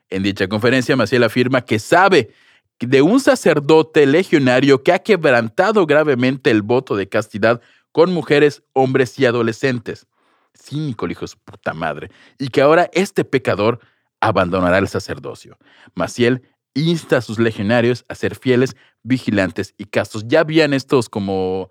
En dicha conferencia, Maciel afirma que sabe de un sacerdote legionario que ha quebrantado gravemente el voto de castidad con mujeres, hombres y adolescentes. Cínico, el hijo de su puta madre. Y que ahora este pecador abandonará el sacerdocio. Maciel insta a sus legionarios a ser fieles, vigilantes y castos. Ya habían estos como,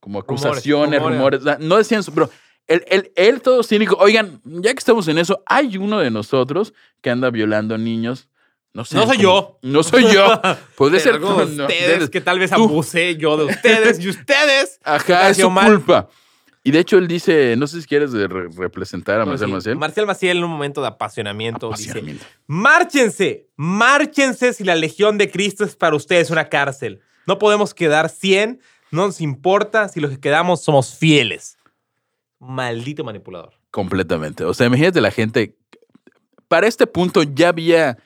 como acusaciones, rumores. rumores. No decían, su- pero él, él, él todo cínico. Oigan, ya que estamos en eso, hay uno de nosotros que anda violando niños. No, sé No soy yo. No soy yo. Podría ser no, ustedes, que tal vez abusé yo de ustedes y ustedes. Ajá, es su mal. culpa. Y de hecho él dice, no sé si quieres re- representar a No, Marcel sí. Maciel. Marcial Maciel en un momento de apasionamiento dice, Apasionamiento. márchense, márchense si la legión de Cristo es para ustedes una cárcel. No podemos quedar 100, no nos importa si los que quedamos somos fieles. Maldito manipulador. Completamente. O sea, imagínate la gente. Para este punto ya había,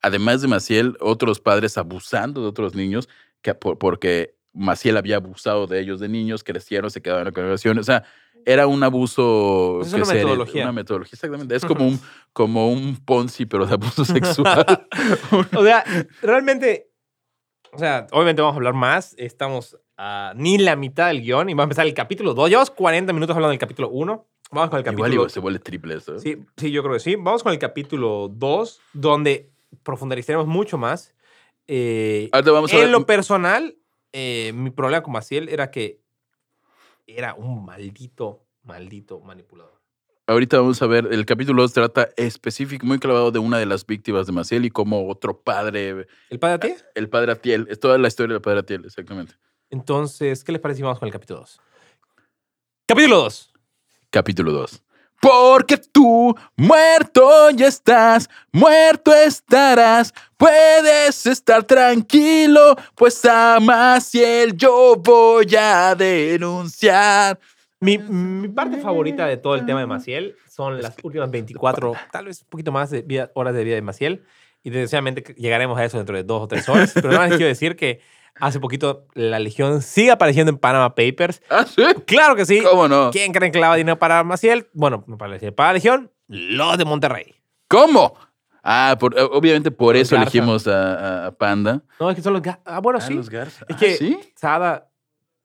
además de Maciel, otros padres abusando de otros niños, que, por- porque Maciel había abusado de ellos de niños, crecieron, se quedaron en la congregación. O sea, era un abuso. Es que una metodología. Una metodología, exactamente. Es como un, como un Ponzi, pero de abuso sexual. O sea, realmente, o sea, obviamente vamos a hablar más. Estamos a ni la mitad del guion y va a empezar el capítulo 2. Llevamos 40 minutos hablando del capítulo 1. Vamos con el capítulo Igual igual se vuelve triple esto. ¿eh? Sí, sí, yo creo que sí. Vamos con el capítulo 2, donde profundizaremos mucho más. Eh, vamos a en ver- lo personal, eh, mi problema con Maciel era que era un maldito, maldito manipulador. Ahorita vamos a ver, el capítulo 2 trata específico, muy clavado de una de las víctimas de Maciel y como otro padre, ¿El padre a ti? el padre Atiel, es toda la historia del padre Atiel, exactamente. Entonces, ¿qué les parece si vamos con el capítulo 2? Capítulo 2. Capítulo 2. Porque tú muerto ya estás, muerto estarás, puedes estar tranquilo, pues a Maciel yo voy a denunciar. Mi, mi parte favorita de todo el tema de Maciel son las últimas 24, tal vez un poquito más de vida- horas de vida de Maciel. Y desgraciadamente llegaremos a eso dentro de dos o tres horas. Pero nada más quiero decir que hace poquito la Legión sigue apareciendo en Panama Papers. ¿Ah, sí? Claro que sí. ¿Cómo no? ¿Quién creen que lava dinero para Maciel? Bueno, para la Legión, los de Monterrey. ¿Cómo? Ah, por- obviamente por Los eso Garza. elegimos a, a- Panda. No, es que son los... ga- Ah, bueno, Ah, sí. los Garza. Es Ah, que ¿sí? Sada,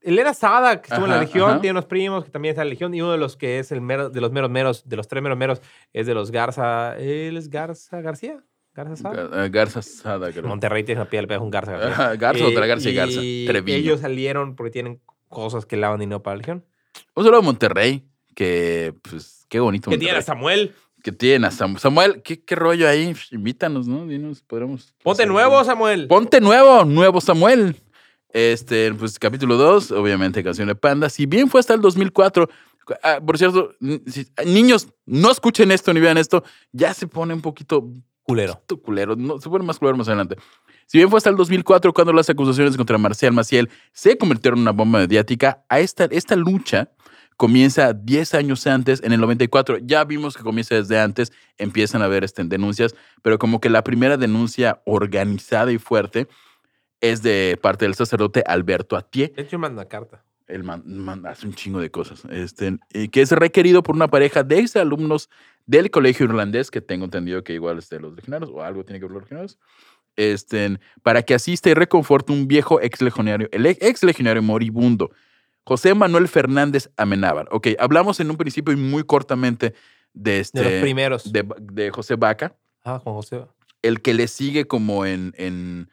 él era Sada, que estuvo en la Ajá, Legión, ajá. tiene unos primos que también está en la Legión, y uno de los que es el mero, de los meros meros, de los tres meros meros, es de los Garza, ¿él es Garza García? ¿Garza Sada? Ah, Garza Sada, creo. Monterrey tiene una piel, pero es un Garza García. Ajá, Garza, otra Garza y Garza. y Treviño. ellos salieron porque tienen cosas que lavan dinero para la Legión. Un saludo a Monterrey, que pues qué bonito Que tiene a. Samuel. Que tiene a Sam- Samuel. ¿qué, qué rollo ahí? Invítanos, ¿no? Dinos, podremos. Ponte nuevo, Samuel. Ponte nuevo, nuevo Samuel. Este, pues capítulo 2, obviamente canción de Panda. Si bien fue hasta el 2004, ah, por cierto, si- niños, no escuchen esto ni vean esto, ya se pone un poquito Culero. poquito culero, no, se pone más culero más adelante. Si bien fue hasta el 2004 cuando las acusaciones contra Marcial Maciel se convirtieron en una bomba mediática, a esta, esta lucha comienza 10 años antes, en el 94. Ya vimos que comienza desde antes, empiezan a haber este, denuncias, pero como que la primera denuncia organizada y fuerte es de parte del sacerdote Alberto Atié. De hecho, manda carta. Él man- man- hace un chingo de cosas. Este, y que es requerido por una pareja de ex alumnos del colegio irlandés, que tengo entendido que igual es de los legionarios, o algo tiene que ver con los legionarios, este, para que asista y reconforte un viejo ex legionario, el ex legionario moribundo, José Manuel Fernández Amenábar. Ok, hablamos en un principio y muy cortamente de, este, De los primeros. de, de José Vaca, Ah, Juan José. el que le sigue como en- en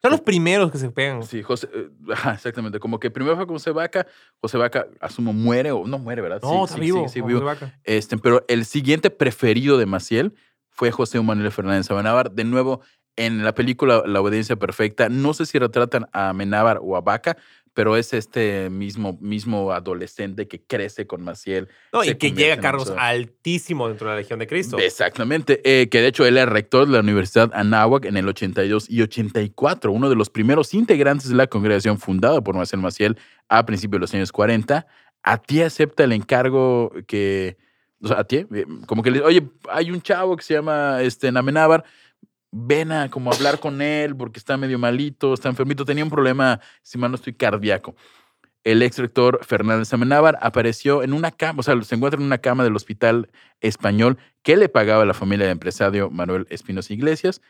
Son los primeros que se pegan. Sí, José, eh, ajá, exactamente. Como que primero fue José Vaca, José Vaca, asumo, muere o no muere, ¿verdad? No, Sí, está sí, vivo. sí, vivo. José Vaca. Este, pero el siguiente preferido de Maciel fue José Manuel Fernández Sabanábar, de nuevo En la película La Obediencia Perfecta, no sé si retratan a Amenábar o a Vaca, pero es este mismo, mismo adolescente que crece con Maciel. No, y que llega a en cargos un- altísimos dentro de la Legión de Cristo. Exactamente, eh, que de hecho él era rector de la Universidad Anáhuac en el 82 y 84, uno de los primeros integrantes de la congregación fundada por Maciel Maciel a principios de los años 40. A ti acepta el encargo que, o sea, a ti, eh, como que le oye, hay un chavo que se llama este, Namenábar, ven a como hablar con él porque está medio malito, está enfermito, tenía un problema, si no estoy, cardíaco. El ex rector Fernández Amenábar apareció en una cama, o sea, se encuentra en una cama del hospital español que le pagaba la familia del empresario Manuel Espinosa Iglesias.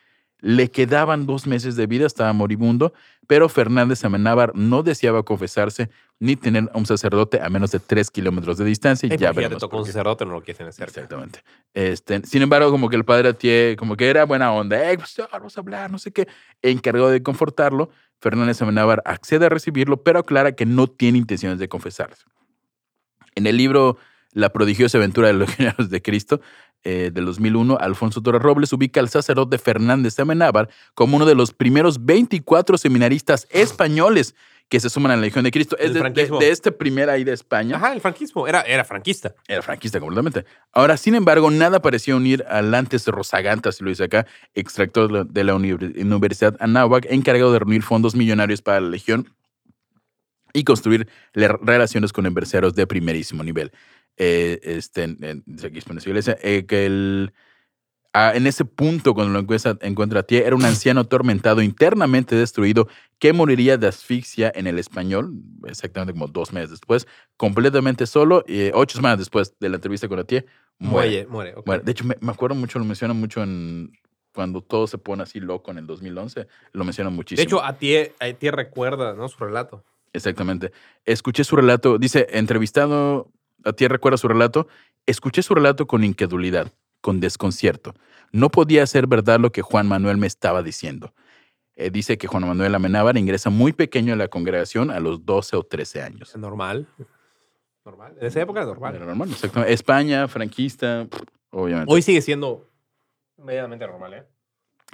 Le quedaban dos meses de vida, estaba moribundo, pero Fernández Amenábar no deseaba confesarse ni tener a un sacerdote a menos de tres kilómetros de distancia. y Ay, ya veremos tocó un sacerdote, no lo quieren hacer. Exactamente. Este, sin embargo, como que el padre Atié, como que era buena onda, eh, pues, vamos a hablar, no sé qué, encargado de confortarlo, Fernández Amenábar accede a recibirlo, pero aclara que no tiene intenciones de confesarse. En el libro La prodigiosa aventura de los legionarios de Cristo, eh, del 2001, Alfonso Torres Robles ubica al sacerdote Fernández Amenábar como uno de los primeros 24 seminaristas españoles que se suman a la Legión de Cristo. Es El de, de, de este primer ahí de España. Ajá, el franquismo. Era, era franquista. Era franquista completamente. Ahora, sin embargo, nada parecía unir al antes Rosaganta, si lo dice acá, extractor de la- de la Uni- Universidad Anáhuac, encargado de reunir fondos millonarios para la Legión y construir relaciones con empresarios de primerísimo nivel. Eh, este, en- en- Espinosa Iglesia, eh, que el, ah, en ese punto, cuando lo encuentra, encuentra a Tie, era un anciano atormentado, internamente destruido, que moriría de asfixia en el español, exactamente como dos meses después, completamente solo, y ocho semanas después de la entrevista con Atié, muere. Muere, muere. De hecho, me, me acuerdo mucho, lo mencionan mucho en cuando todo se pone así loco en el 2011, lo mencionan muchísimo. De hecho, a ti, a ti recuerda ¿no? su relato. Exactamente. Escuché su relato, dice, entrevistado, a ti recuerda su relato, escuché su relato con incredulidad, con desconcierto. No podía ser verdad lo que Juan Manuel me estaba diciendo. Eh, dice que Juan Manuel Amenábar ingresa muy pequeño a la congregación a los 12 o 13 años. Normal. Normal. En esa época era normal. Era normal, exactamente. España, franquista, obviamente. Hoy sigue siendo medianamente normal, ¿eh?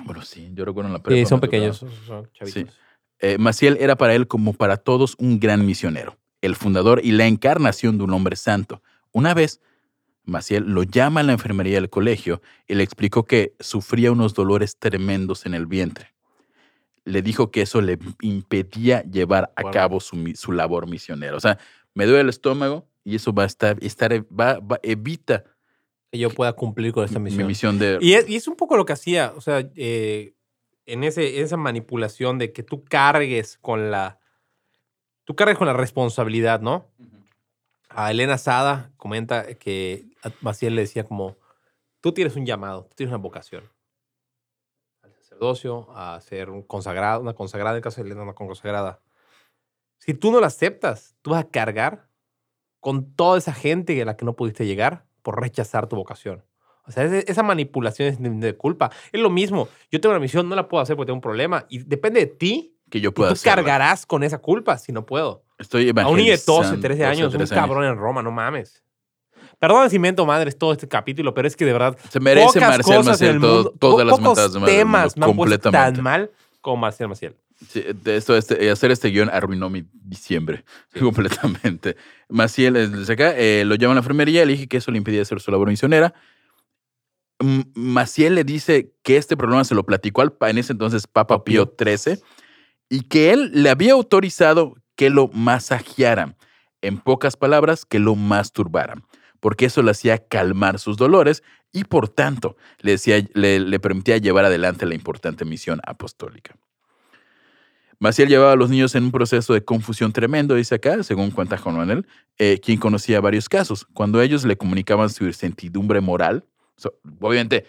Bueno, sí, yo recuerdo en la prepa. Sí, son pequeños, son, son chavitos. Eh, Maciel era para él como para todos un gran misionero, el fundador y la encarnación de un hombre santo. Una vez, Maciel lo llama a la enfermería del colegio y le explicó que sufría unos dolores tremendos en el vientre. Le dijo que eso le impedía llevar a cabo su, su labor misionera. O sea, me duele el estómago y eso va a estar, estar va, va- evita Que yo pueda cumplir con esta mi misión. misión de... Y es, y es un poco lo que hacía, o sea, eh, en ese, esa manipulación de que tú cargues con la, tú cargues con la responsabilidad, ¿no? A Elena Sada comenta que a Maciel le decía como, tú tienes un llamado, tú tienes una vocación al sacerdocio, a ser un consagrado, una consagrada, en el caso de Elena, una consagrada. Si tú no la aceptas, tú vas a cargar con toda esa gente a la que no pudiste llegar por rechazar tu vocación. O sea, esa manipulación es de culpa. Es lo mismo. Yo tengo una misión, no la puedo hacer porque tengo un problema. Y depende de ti. Que yo pueda tú hacerla. cargarás con esa culpa si no puedo. Estoy A un niño de 12, evangelizando, 13 años, 13 un cabrón en Roma, no mames. Perdón si invento madres todo este capítulo, pero es que de verdad Se merece pocas Marcial cosas en Maciel el todo- mundo, todas las pocos mentadas de temas tan mal como Marcial Maciel. Sí, de esto, este, hacer este guion arruinó mi diciembre completamente. Maciel, eh, desde acá, eh, lo llama a la enfermería, le dije que eso le impedía hacer su labor misionera. Maciel le dice que este problema se lo platicó al, en ese entonces Papa Pío XIII y que él le había autorizado que lo masajearan. En pocas palabras, que lo masturbaran, porque eso le hacía calmar sus dolores y por tanto le, decía, le, permitía llevar adelante la importante misión apostólica. Maciel llevaba a los niños en un proceso de confusión tremendo, dice acá, según cuenta Juan Manuel, eh, quien conocía varios casos. Cuando ellos le comunicaban su incertidumbre moral, obviamente,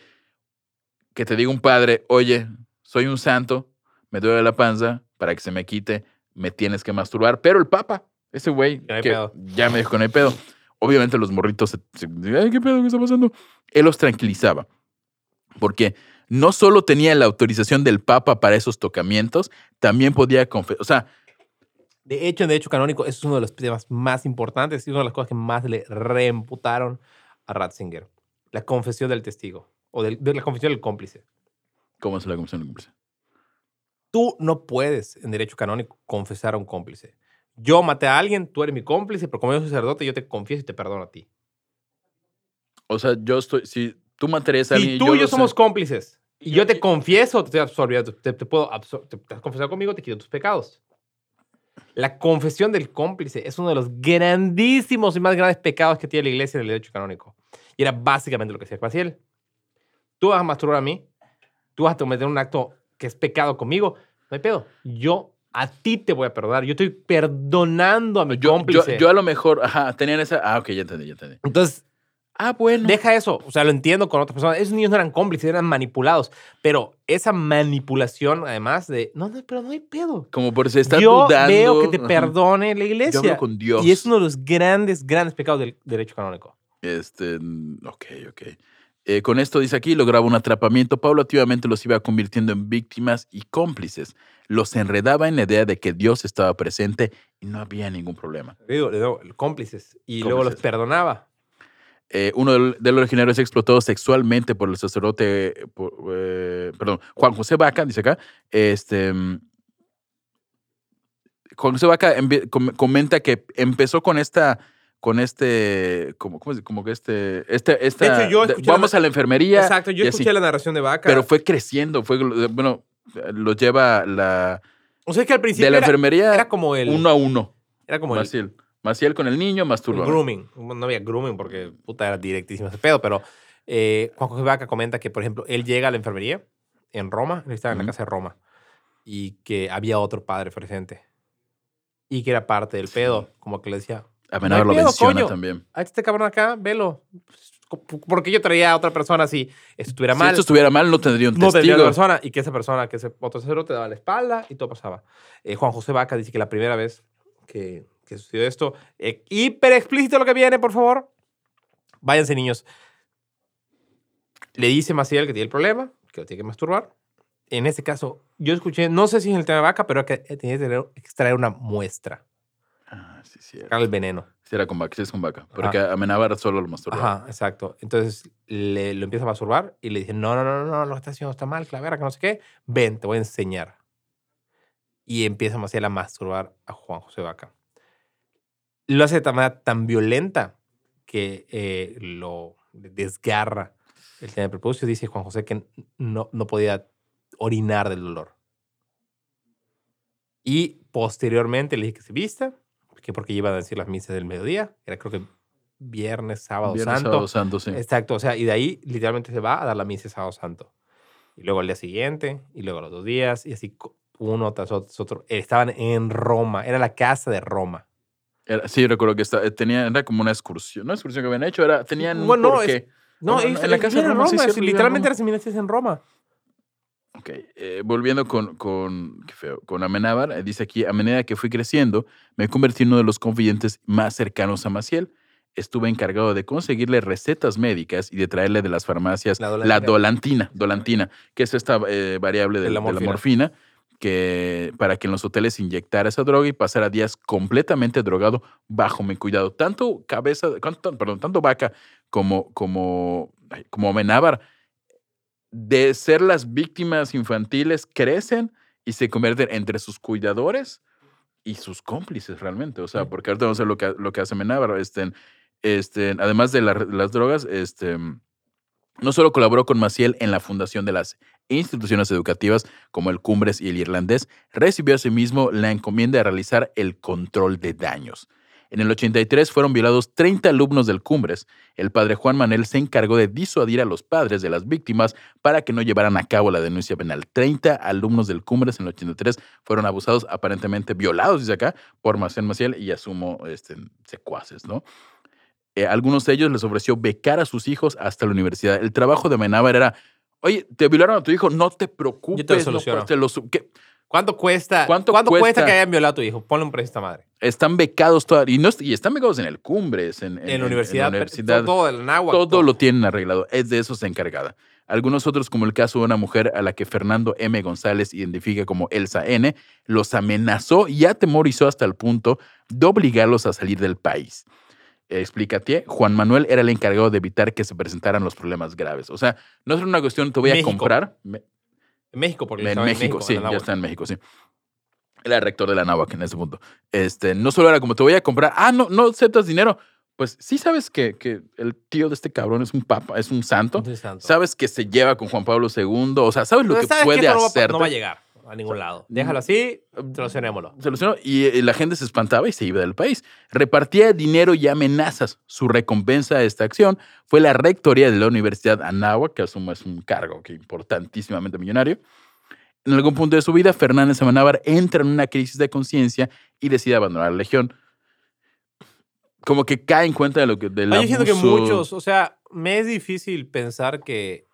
que te diga un padre, oye, soy un santo, me duele la panza, para que se me quite, me tienes que masturbar, pero el papa, ese güey, Ya no hay que pedo. ya me dijo que no hay pedo. Obviamente los morritos se, se- Ay, ¿qué pedo? ¿Qué está pasando? Él los tranquilizaba, porque no solo tenía la autorización del papa para esos tocamientos, también podía confesar, o sea, De hecho, en Derecho Canónico, eso es uno de los temas más importantes y una de las cosas que más le reimputaron a Ratzinger. La confesión del testigo o del- de la confesión del cómplice. ¿Cómo es la confesión de cómplice? Tú no puedes, en derecho canónico, confesar a un cómplice. Yo maté a alguien, tú eres mi cómplice, pero como yo soy sacerdote, yo te confieso y te perdono a ti. O sea, yo estoy. Si tú matarías a alguien. Si tú y yo lo somos sé- cómplices y Y yo yo- te confieso, te estoy absolviendo, te, te puedo absor- te, te has confesado conmigo, te quito tus pecados. La confesión del cómplice es uno de los grandísimos y más grandes pecados que tiene la iglesia en el derecho canónico. Y era básicamente lo que hacía Maciel. Tú vas a masturbar a mí, tú vas a cometer un acto que es pecado conmigo, no hay pedo. Yo a ti te voy a perdonar. Yo estoy perdonando a mi Yo, yo, cómplice. yo a lo mejor. Ajá, tenían esa. Ah, ok, ya entendí, ya entendí. Entonces, Ah, bueno. Deja eso, o sea, lo entiendo con otras personas. Esos niños no eran cómplices, eran manipulados. Pero esa manipulación, además de, no, no, pero no hay pedo. Como por si estás Yo dudando. veo que te ajá. perdone la Yo iglesia. hablo con Dios. Y es uno de los grandes, grandes pecados del derecho canónico. Este, mm, ok, ok. Eh, con esto dice aquí, lograba un atrapamiento, paulativamente los iba convirtiendo en víctimas y cómplices. Los enredaba en la idea de que Dios estaba presente y no había ningún problema. Digo, le digo, cómplices. Y luego los perdonaba. Eh, uno de los originarios explotado sexualmente por el sacerdote, eh, por, eh, perdón, Juan José Vaca, dice acá, este, mm, Juan José Vaca comenta que empezó con esta, con este, como, ¿cómo se- como que este, este, esta, hecho, yo de- vamos la- a la enfermería. Exacto, yo así. escuché la narración de Vaca. Pero fue creciendo, fue, bueno, lo lleva la, o sea, es que al principio de la era, enfermería era como el, uno a uno. era como el, Maciel. Maciel con el niño, masturba. grooming. No había grooming porque puta era directísimo ese pedo, pero eh, Juan José Vaca comenta que, por ejemplo, él llega a la enfermería en Roma, él estaba en la casa de Roma, y que había otro padre presente. Y que era parte del Sí. pedo, como que le decía, Amenábar No hay lo menciona coño. también. a este cabrón acá, velo. Porque yo traía a otra persona si estuviera Si mal. esto estuviera mal, no tendría un no tendría testigo. otra persona y que esa persona, que ese otro sacerdote daba la espalda y todo pasaba. Eh, Juan José Vaca dice que la primera vez que, que sucedió esto, eh, hiper explícito lo que viene, por favor. Váyanse, niños. Le dice Maciel que tiene el problema, que lo tiene que masturbar. En este caso, yo escuché, no sé si en el tema de vaca, pero que tenía que extraer una muestra, Ah, sí, sí. sacar el veneno. Sí, era con vaca, sí es con vaca. Porque Amenábar solo lo masturbaba. Ajá, exacto. Entonces le, lo empieza a masturbar y le dice, no, no, no, no, no, lo que estás haciendo está mal, clavera, que no sé qué. Ven, te voy a enseñar. Y empieza Maciel a masturbar a Juan José Vaca. Lo hace de tal manera tan violenta que eh, lo desgarra el tema del prepucio. Dice Juan José que no, no podía orinar del dolor. Y posteriormente le dije que se vista, que porque iban a decir las misas del mediodía. Era creo que viernes, sábado Viernes, santo. sábado santo, sí. Exacto, o sea, y de ahí literalmente se va a dar la misa de sábado santo. Y luego al día siguiente, y luego los dos días, y así uno tras otro. Estaban en Roma, era la casa de Roma. Era- sí, recuerdo que esta- eh, tenía, era como una excursión. No excursión que habían hecho, era, tenían Bueno, no, porqué. No, Bueno, ellos- en la casa de en Roma, sí, Roma, cierto, sí, en literalmente seminaristas en Roma. Ok, eh, volviendo con, con, qué feo, con Amenábar, eh, dice aquí, a medida que fui creciendo, me convertí en uno de los confidentes más cercanos a Maciel. Estuve encargado de conseguirle recetas médicas y de traerle de las farmacias La la, dolantina. dolantina, que es esta eh, variable de, De la de la morfina. que para que en los hoteles inyectara esa droga y pasara días completamente drogado bajo mi cuidado. Tanto cabeza, perdón, tanto vaca como, como, como Amenábar de ser las víctimas infantiles crecen y se convierten entre sus cuidadores y sus cómplices realmente. O sea, porque ahorita vamos a ver lo que, lo que hace Menábar. Este, este, además de la- las drogas, este, no solo colaboró con Maciel en la fundación de las instituciones educativas como el Cumbres y el Irlandés, recibió asimismo la encomienda de realizar el control de daños. En el 83 fueron violados 30 alumnos del Cumbres. El padre Juan Manuel se encargó de disuadir a los padres de las víctimas para que no llevaran a cabo la denuncia penal. 30 alumnos del Cumbres en el 83 fueron abusados, aparentemente violados, dice acá, por Marcel Maciel y asumo este, secuaces, ¿no? Eh, algunos de ellos les ofreció becar a sus hijos hasta la universidad. El trabajo de Menábar era, oye, te violaron a tu hijo, no te preocupes. no, te lo su- ¿qué? ¿Cuánto cuesta? ¿Cuánto cuesta? cuesta? que hayan violado a tu hijo? Ponle un precio a esta madre. Están becados toda- y, no, est- y están becados en el Cumbres, en, En, la universidad, en la universidad. todo el náhuatl. todo lo tienen arreglado. Es de eso se encargada. Algunos otros, como el caso de una mujer a la que Fernando M. González identifica como Elsa N., los amenazó y atemorizó hasta el punto de obligarlos a salir del país. Explícate, Juan Manuel era el encargado de evitar que se presentaran los problemas graves. O sea, no es una cuestión, te voy a México. comprar. En México, porque En estaba México, sí, en ya está en México, sí. Era rector de la Náhuac en ese punto. Este, no solo era como te voy a comprar, ah, no, no aceptas dinero. Pues sí sabes que, que el tío de este cabrón es un papa, es un santo. Sabes que se lleva con Juan Pablo II. O sea, sabes lo Pero que puede hacer. No va a llegar a ningún lado. Déjalo así, solucionémoslo. Solucionó y eh, la gente se espantaba y se iba del país. Repartía dinero y amenazas. Su recompensa a esta acción fue la rectoría de la Universidad Anáhuac, que asumo es un cargo que importantísimamente millonario. En algún punto de su vida, Fernández Amenábar entra en una crisis de conciencia y decide abandonar la legión. Como que cae en cuenta de lo que del Ah, yo siento que abuso. muchos, o sea, me es difícil pensar que,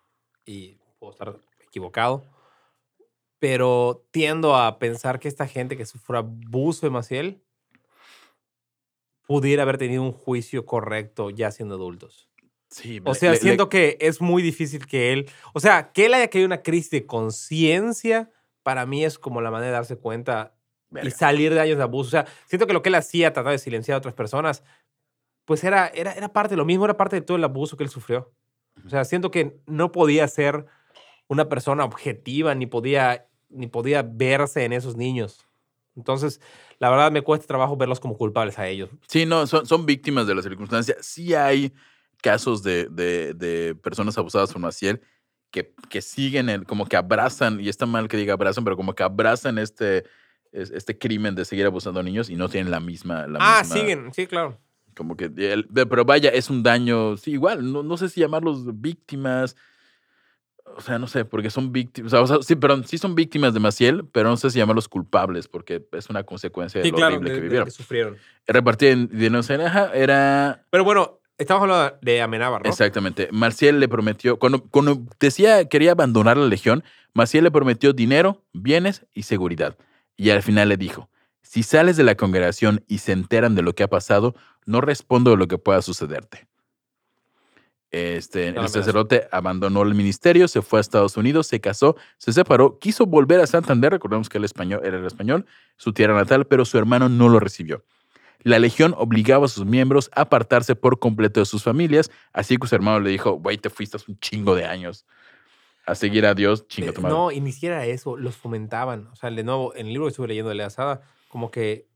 y puedo estar equivocado, pero tiendo a pensar que esta gente que sufrió abuso de Maciel pudiera haber tenido un juicio correcto ya siendo adultos. Sí, O sea, le- le- siento que es muy difícil que él, o sea, que él haya caído una crisis de conciencia, para mí es como la manera de darse cuenta y salir de años de abuso. O sea, siento que lo que él hacía, tratar de silenciar a otras personas, pues era, era, era parte de lo mismo, era parte de todo el abuso que él sufrió. O sea, siento que no podía ser una persona objetiva, ni podía, ni podía verse en esos niños. Entonces, la verdad me cuesta trabajo verlos como culpables a ellos. Sí, no, son, son víctimas de la circunstancia. Sí hay casos de, de- de personas abusadas por Maciel que, que siguen, el, como que abrazan, y está mal que diga abrazan, pero como que abrazan este, es- este crimen de seguir abusando a niños y no tienen la misma... La ah, misma- siguen, sí, claro. Como que, el- pero vaya, es un daño, sí, igual, no, no sé si llamarlos víctimas, o sea, no sé, porque son víctimas, o sea, sí, perdón, sí son víctimas de Maciel, pero no sé si llamarlos culpables, porque es una consecuencia de Sí, lo claro, horrible de- que de vivieron. que sufrieron. Repartía en dinero en era Pero bueno, estamos hablando de Amenábar, ¿no? Exactamente. Marcial le prometió, cuando, cuando decía quería abandonar la legión, Maciel le prometió dinero, bienes y seguridad. Y al final le dijo, si sales de la congregación y se enteran de lo que ha pasado, no respondo de lo que pueda sucederte. Este, el amenaza. sacerdote abandonó el ministerio, se fue a Estados Unidos, se casó, se separó, quiso volver a Santander, recordemos que él español, era el español, su tierra natal, pero su hermano no lo recibió. La legión obligaba a sus miembros a apartarse por completo de sus familias, así que su hermano le dijo, güey, te fuiste hace un chingo de años a seguir a Dios, chinga Eh, tu madre. No, y ni siquiera eso, los fomentaban. O sea, de nuevo, en el libro que estuve leyendo de Lea Sada, como que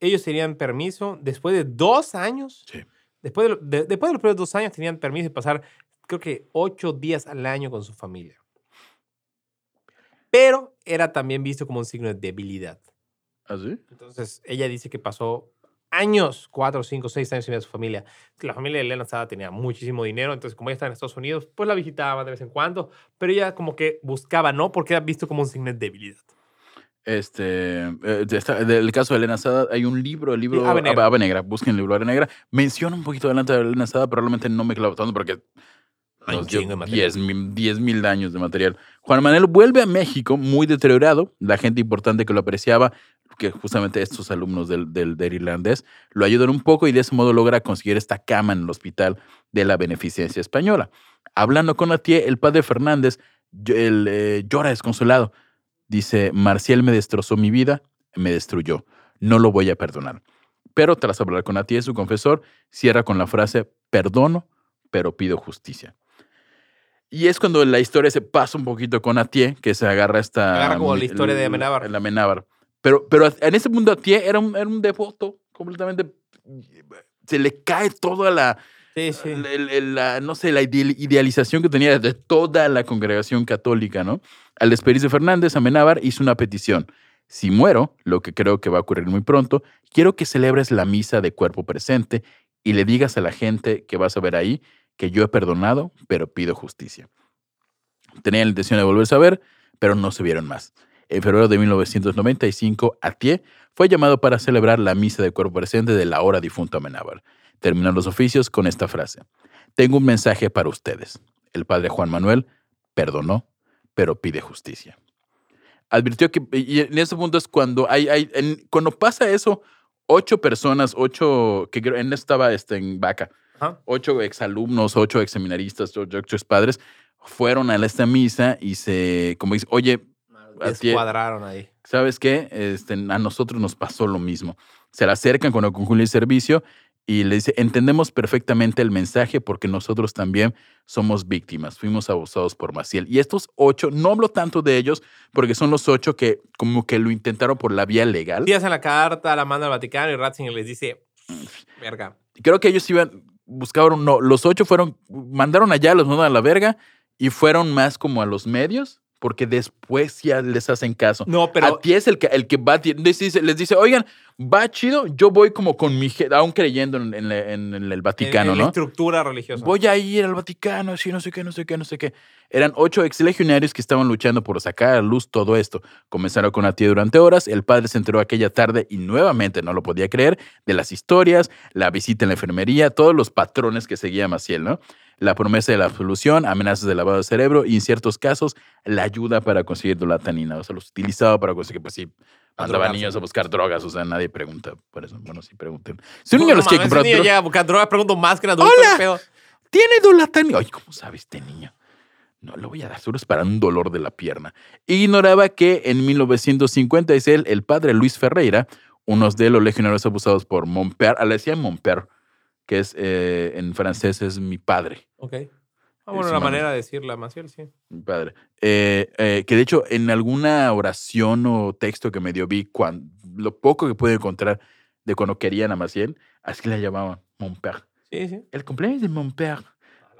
ellos tenían permiso después de dos años. Sí. Después de, de- después de los primeros dos años tenían permiso de pasar, creo que ocho días al año con su familia. Pero era también visto como un signo de debilidad. ¿Ah, sí? Entonces, ella dice que pasó años, cuatro, cinco, seis años sin ver a su familia. La familia de Elena Sada tenía muchísimo dinero, entonces como ella estaba en Estados Unidos, pues la visitaba de vez en cuando, pero ella como que buscaba, ¿no? Porque era visto como un signo de debilidad. Este, eh, de esta- del caso de Elena Sada, hay un libro, el libro Ave Negra. Ave Negra, busquen el libro Ave Negra. Menciona un poquito adelante de Elena Sada, pero realmente no me clavo tanto porque Hay un chingo de material. 10 mil, 10 mil años de material. Juan Manuel vuelve a México muy deteriorado. La gente importante que lo apreciaba, que justamente estos alumnos del, del, del irlandés, lo ayudan un poco y de ese modo logra conseguir esta cama en el hospital de la Beneficencia Española. Hablando con Atié, el padre Fernández él, eh, llora desconsolado. Dice, Marcial me destrozó mi vida, me destruyó. No lo voy a perdonar. Pero tras hablar con Atié, su confesor, cierra con la frase, perdono, pero pido justicia. Y es cuando la historia se pasa un poquito con Atié, que se agarra esta... Agarra como la historia de Amenábar. el Amenábar. Pero, pero en ese mundo Atié era un, era un devoto, completamente... Se le cae toda la, Sí, sí. la, no sé, la ideal- idealización que tenía de toda la congregación católica, ¿no? Al despedirse Fernández, Amenábar hizo una petición. Si muero, lo que creo que va a ocurrir muy pronto, quiero que celebres la misa de cuerpo presente y le digas a la gente que vas a ver ahí que yo he perdonado, pero pido justicia. Tenían la intención de volverse a ver, pero no se vieron más. En febrero de 1995, Atié fue llamado para celebrar la misa de cuerpo presente de la hora difunto Amenábar. Terminó los oficios con esta frase. Tengo un mensaje para ustedes. El padre Juan Manuel perdonó, pero pide justicia. Advirtió que, y en ese punto es cuando hay, hay en- cuando pasa eso, ocho personas, ocho, que en estaba este, en Vaca, Ajá. ocho exalumnos, ocho exseminaristas, ocho, ocho padres, fueron a esta misa y se, como dice, oye, Descuadraron ahí. ¿sabes qué? Este, a nosotros nos pasó lo mismo. Se le acercan cuando concluye el servicio Y le dice, entendemos perfectamente el mensaje porque nosotros también somos víctimas, fuimos abusados por Maciel. Y estos ocho, no hablo tanto de ellos porque son los ocho que como que lo intentaron por la vía legal. Sí, hacen la carta, la manda al Vaticano y Ratzinger les dice, verga. Creo que ellos iban, buscaron, no, los ocho fueron, mandaron allá, los mandaron a la verga y fueron más como a los medios porque después ya les hacen caso. No, pero- A ti es el que, el que va, les dice, les dice, oigan, va chido, yo voy como con mi, aún creyendo en, en- en- en el Vaticano, en la ¿no? estructura religiosa. Voy a ir al Vaticano, así, no sé qué, no sé qué, no sé qué. Eran ocho exlegionarios que estaban luchando por sacar a luz todo esto. Comenzaron con la tía durante horas. El padre se enteró aquella tarde y nuevamente no lo podía creer de las historias, la visita en la enfermería, todos los patrones que seguía Maciel, ¿no? La promesa de la absolución, amenazas de lavado de cerebro y en ciertos casos la ayuda para conseguir dolatanina. O sea, los utilizaba para conseguir, pues sí, drogarse. niños a buscar drogas. O sea, nadie pregunta por eso. Bueno, sí pregunten. Si un niño no les quiere comprar ese niño droga- llega a buscar drogas, pregunto más que un adulto. ¡Hola! ¿qué pedo? tiene dolatanina. Ay, ¿cómo sabe este niño? No le voy a dar, seguro es para un dolor de la pierna. Ignoraba que en 1956 el padre Luis Ferreira, uno de los legionarios abusados por Montpère, le decían Montpère, que es eh, en francés es mi padre. Ok. Ah, bueno, la manera de decirla, Maciel, sí. Mi padre. Eh, eh, que de hecho en alguna oración o texto que medio vi, cuando, lo poco que pude encontrar de cuando querían a Maciel, así le llamaban Montpère. Sí, sí. El cumpleaños de Montpère.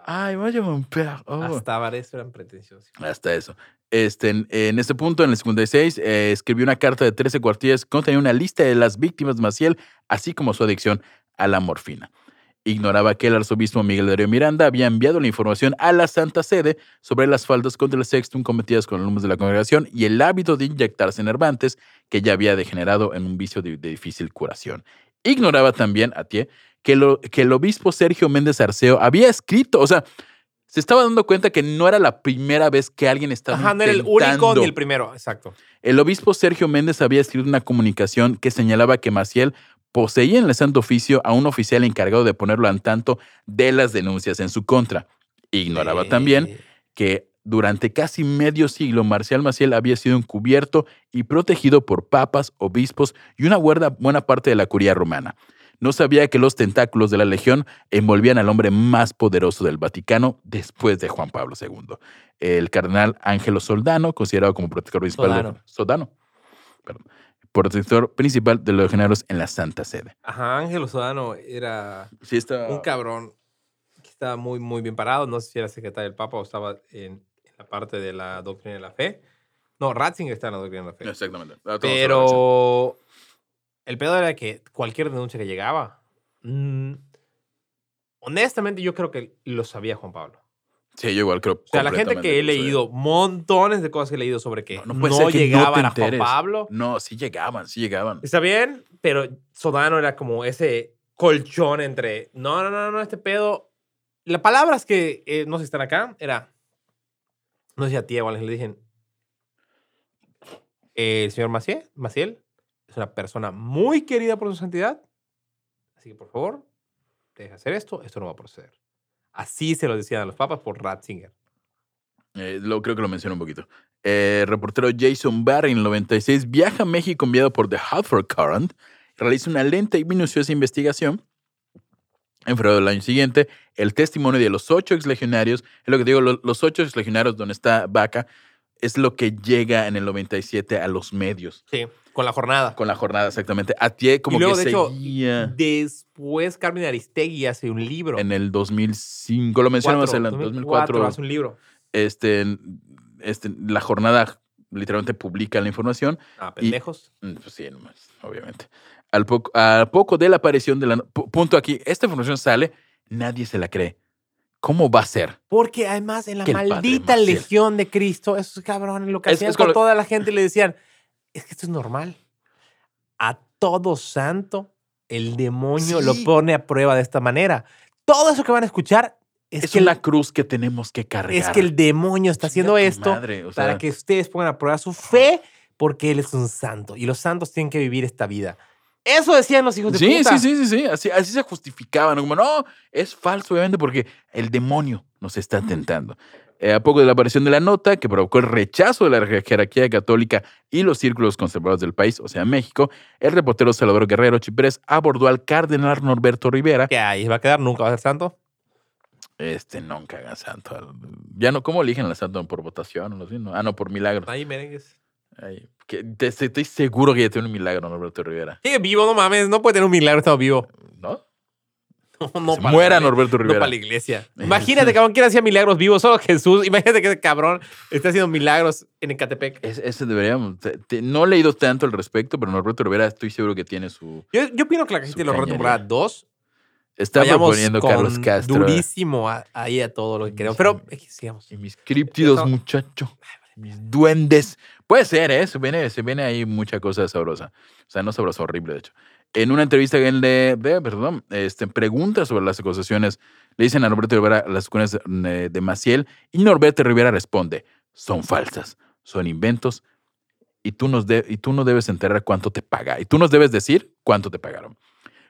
Ay, vaya Montpère. Oh. Hasta varios eran pretenciosos. Hasta eso. Este, en, en este punto, en el 56, eh, escribió una carta de 13 cuartillas que contenía una lista de las víctimas de Maciel, así como su adicción a la morfina. Ignoraba que el arzobispo Miguel Darío Miranda había enviado la información a la Santa Sede sobre las faltas contra el sextum cometidas con alumnos de la congregación y el hábito de inyectarse nervantes que ya había degenerado en un vicio de, de difícil curación. Ignoraba también, que, lo, que el obispo Sergio Méndez Arceo había escrito, o sea, se estaba dando cuenta que no era la primera vez que alguien estaba Ajá, no era el único ni el primero, exacto. El obispo Sergio Méndez había escrito una comunicación que señalaba que Maciel poseía en el Santo Oficio a un oficial encargado de ponerlo al tanto de las denuncias en su contra. Ignoraba también que durante casi medio siglo Marcial Maciel había sido encubierto y protegido por papas, obispos y una buena, parte de la curia romana. No sabía que los tentáculos de la legión envolvían al hombre más poderoso del Vaticano después de Juan Pablo II, el cardenal Ángelo Soldano, considerado como protector principal de- Sodano. Sodano, perdón, protector principal de los legionarios en la Santa Sede. Ajá, Ángelo Sodano era Sí, está. un cabrón que estaba muy, muy bien parado. No sé si era secretario del Papa o estaba en, en la parte de la doctrina de la fe. No, Ratzinger está en la doctrina de la fe. Exactamente. Pero el pedo era que cualquier denuncia que llegaba, mm, honestamente yo creo que lo sabía Juan Pablo. Sí, yo igual creo. O sea, la gente que he leído, montones de cosas que he leído sobre que No, no, no puede ser que no llegaban a Juan. Pablo. No, sí llegaban, sí llegaban. Está bien, pero Sodano era como ese colchón entre, no, no, no, no, este pedo. Las palabras que eh, no sé si están acá era, no sé si a ti igual le dicen, eh, el señor Maciel, Maciel es una persona muy querida por su santidad, así que por favor, deja hacer esto, esto no va a proceder. Así se lo decían a los papas por Ratzinger. Eh, lo, creo que lo mencioné un poquito. Eh, reportero Jason Barry en el 96 viaja a México enviado por The Hartford Current. Realiza una lenta y minuciosa investigación. En febrero del año siguiente, el testimonio de los ocho exlegionarios, es lo que digo, lo- los ocho exlegionarios donde está Vaca, es lo que llega en el 97 a los medios. Sí, con la jornada. Con la jornada, exactamente. Atié como y luego, que de hecho, seguía después Carmen Aristegui hace un libro. en el 2005, lo mencionamos en el 2004, 2004. hace un libro. este, este, la jornada literalmente publica la información. Ah, Y- pendejos. Mm, Pues sí, nomás, obviamente. Al poco, a poco de la aparición de la... pu- Punto aquí, esta información sale, nadie se la cree. ¿Cómo va a ser? Porque además en la maldita legión de Cristo, esos cabrones lo que Es- hacían es con con lo- toda la gente le decían, es que esto es normal. A todo santo, el demonio lo pone a prueba de esta manera. Todo eso que van a escuchar es, Es, que, una el, cruz que tenemos que cargar. es que el demonio está haciendo esto madre, o sea, para que ustedes pongan a prueba su fe porque él es un santo y los santos tienen que vivir esta vida. Eso decían los hijos de Sí, puta. sí, sí, sí, sí. Así, así se justificaban. Como, no, es falso, obviamente, porque el demonio nos está tentando. Eh, a poco de la aparición de la nota, que provocó el rechazo de la jerarquía católica y los círculos conservadores del país, o sea, México, el reportero Salvador Guerrero Chiprés abordó al cardenal Norberto Rivera. ¿Qué ahí va a quedar? ¿Nunca va a ser santo? Este, nunca haga santo. Ya no, ¿cómo eligen la santo? ¿Por votación? No? Ah, no, por milagro. Ahí, merengues. Ay, que te- estoy seguro que ya tiene un milagro Norberto Rivera. Sigue vivo, no mames. No puede tener un milagro estado vivo. ¿No? No, no Se para muera Norberto No Rivera. para la iglesia. Imagínate, cabrón, ¿quién hacía milagros vivos? Solo Jesús. Imagínate que ese cabrón está haciendo milagros en Ecatepec. Es- ese deberíamos. te- te- no he leído tanto al respecto, pero Norberto Rivera estoy seguro que tiene su. Yo, yo opino que la casita de los temporada 2 Está vayamos proponiendo con Carlos Castro. durísimo a- ahí a todo lo que queremos. Pero, eh, sigamos. Y mis críptidos, Eso- muchacho. Mis duendes. Puede ser, ¿eh? Se viene, se viene ahí mucha cosa sabrosa. O sea, no sabrosa, horrible, de hecho. En una entrevista que él le, de- perdón, este, pregunta sobre las acusaciones, le dicen a Norberto Rivera las acusaciones de, de Maciel y Norberto Rivera responde, son falsas, son inventos y tú, nos de- y tú no debes enterar cuánto te paga. Y tú nos debes decir cuánto te pagaron.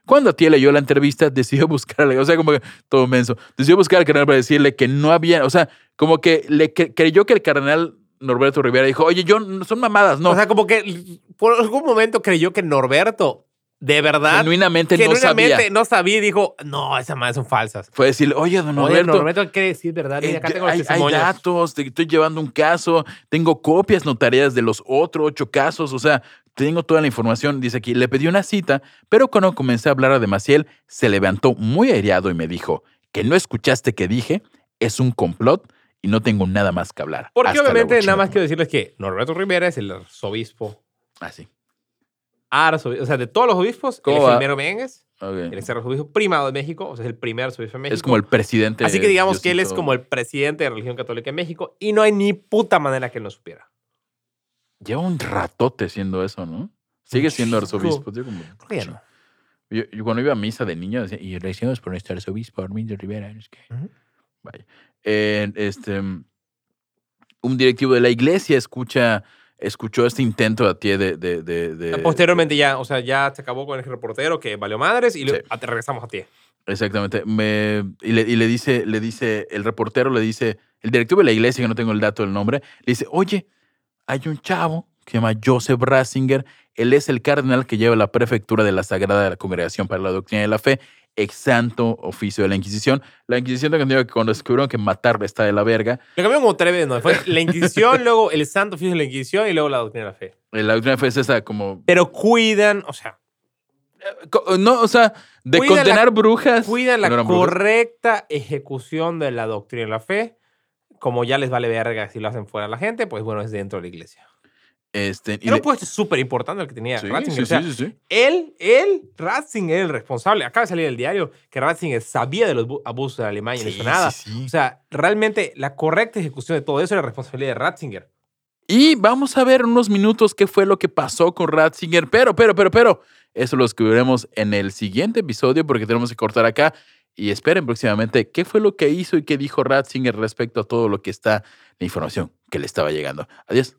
Cuando Atiel leyó la entrevista, decidió buscarle, o sea, como que todo menso, decidió buscar al cardenal para decirle que no había, o sea, como que le cre- creyó que el cardenal Norberto Rivera dijo, oye, yo, no- son mamadas, no. O sea, como que por algún momento creyó que Norberto, de verdad, genuinamente, no genuinamente sabía. no sabía y dijo, no, esas madres son falsas. Fue decirle, oye, don Oye, Norberto, Norberto quiere decir verdad. Mira, eh, acá tengo los hay, hay datos, te estoy llevando un caso, tengo copias notariadas de los otros ocho casos, o sea, tengo toda la información. Dice aquí, le pedí una cita, pero cuando comencé a hablar de Maciel, se levantó muy aireado y me dijo, que no escuchaste que dije, es un complot y no tengo nada más que hablar. Porque obviamente nada más quiero decirles que Norberto Rivera es el arzobispo. madre. Ah, sí. Arzobispo, o sea, de todos los obispos, el mero Mengues, Ok. él es el arzobispo primado de México, o sea, es el primer arzobispo de México. Es como el presidente. Así que digamos que él es como el presidente de religión católica en México y no hay ni puta manera que él no supiera. Lleva un ratote siendo eso, ¿no? Sigue siendo arzobispo. tío, como-. Yo, yo cuando iba a misa de niño decía, y recibimos por nuestro arzobispo Armindo Rivera. Es que... Ujú. Vaya. Eh, este, un directivo de la iglesia escucha, escuchó este intento de ti de... de, de- de- Posteriormente ya, o sea, ya se acabó con el reportero que valió madres y le- Sí. a- te regresamos a ti. Exactamente. Me, y, le, y le dice, le dice, el reportero le dice, el directivo de la iglesia, que no tengo el dato del nombre, le dice, oye, hay un chavo que se llama Joseph Ratzinger, él es el cardenal que lleva la prefectura de la Sagrada Congregación para la Doctrina de la Fe, ex santo oficio de la Inquisición. La Inquisición tengo entendido que cuando descubrieron que matar está de la verga, Lo cambió como tres veces, ¿no? Fue la Inquisición, luego el Santo Oficio de la Inquisición y luego la doctrina de la fe. eh, la Doctrina de la Fe es esa como... Pero cuidan, o sea, co- No, o sea, de la- condenar brujas. cuidan la ¿no eran brujas? correcta ejecución de la doctrina de la fe. Como ya les vale verga si lo hacen fuera la gente, pues bueno, es dentro de la iglesia. Este, y Era un puesto súper importante el que tenía Sí, Ratzinger. sí, o sea, sí. Él, él, Ratzinger, el responsable. Acaba de salir el diario que Ratzinger sabía de los bu- abusos de Alemania y no hizo nada. sí, sí. O sea, realmente la correcta ejecución de todo eso era responsabilidad de Ratzinger. Y vamos a ver unos minutos qué fue lo que pasó con Ratzinger. Pero, pero, pero, pero, eso lo descubriremos en el siguiente episodio porque tenemos que cortar acá. Y esperen próximamente qué fue lo que hizo y qué dijo Ratzinger respecto a todo lo que está, la información que le estaba llegando. Adiós.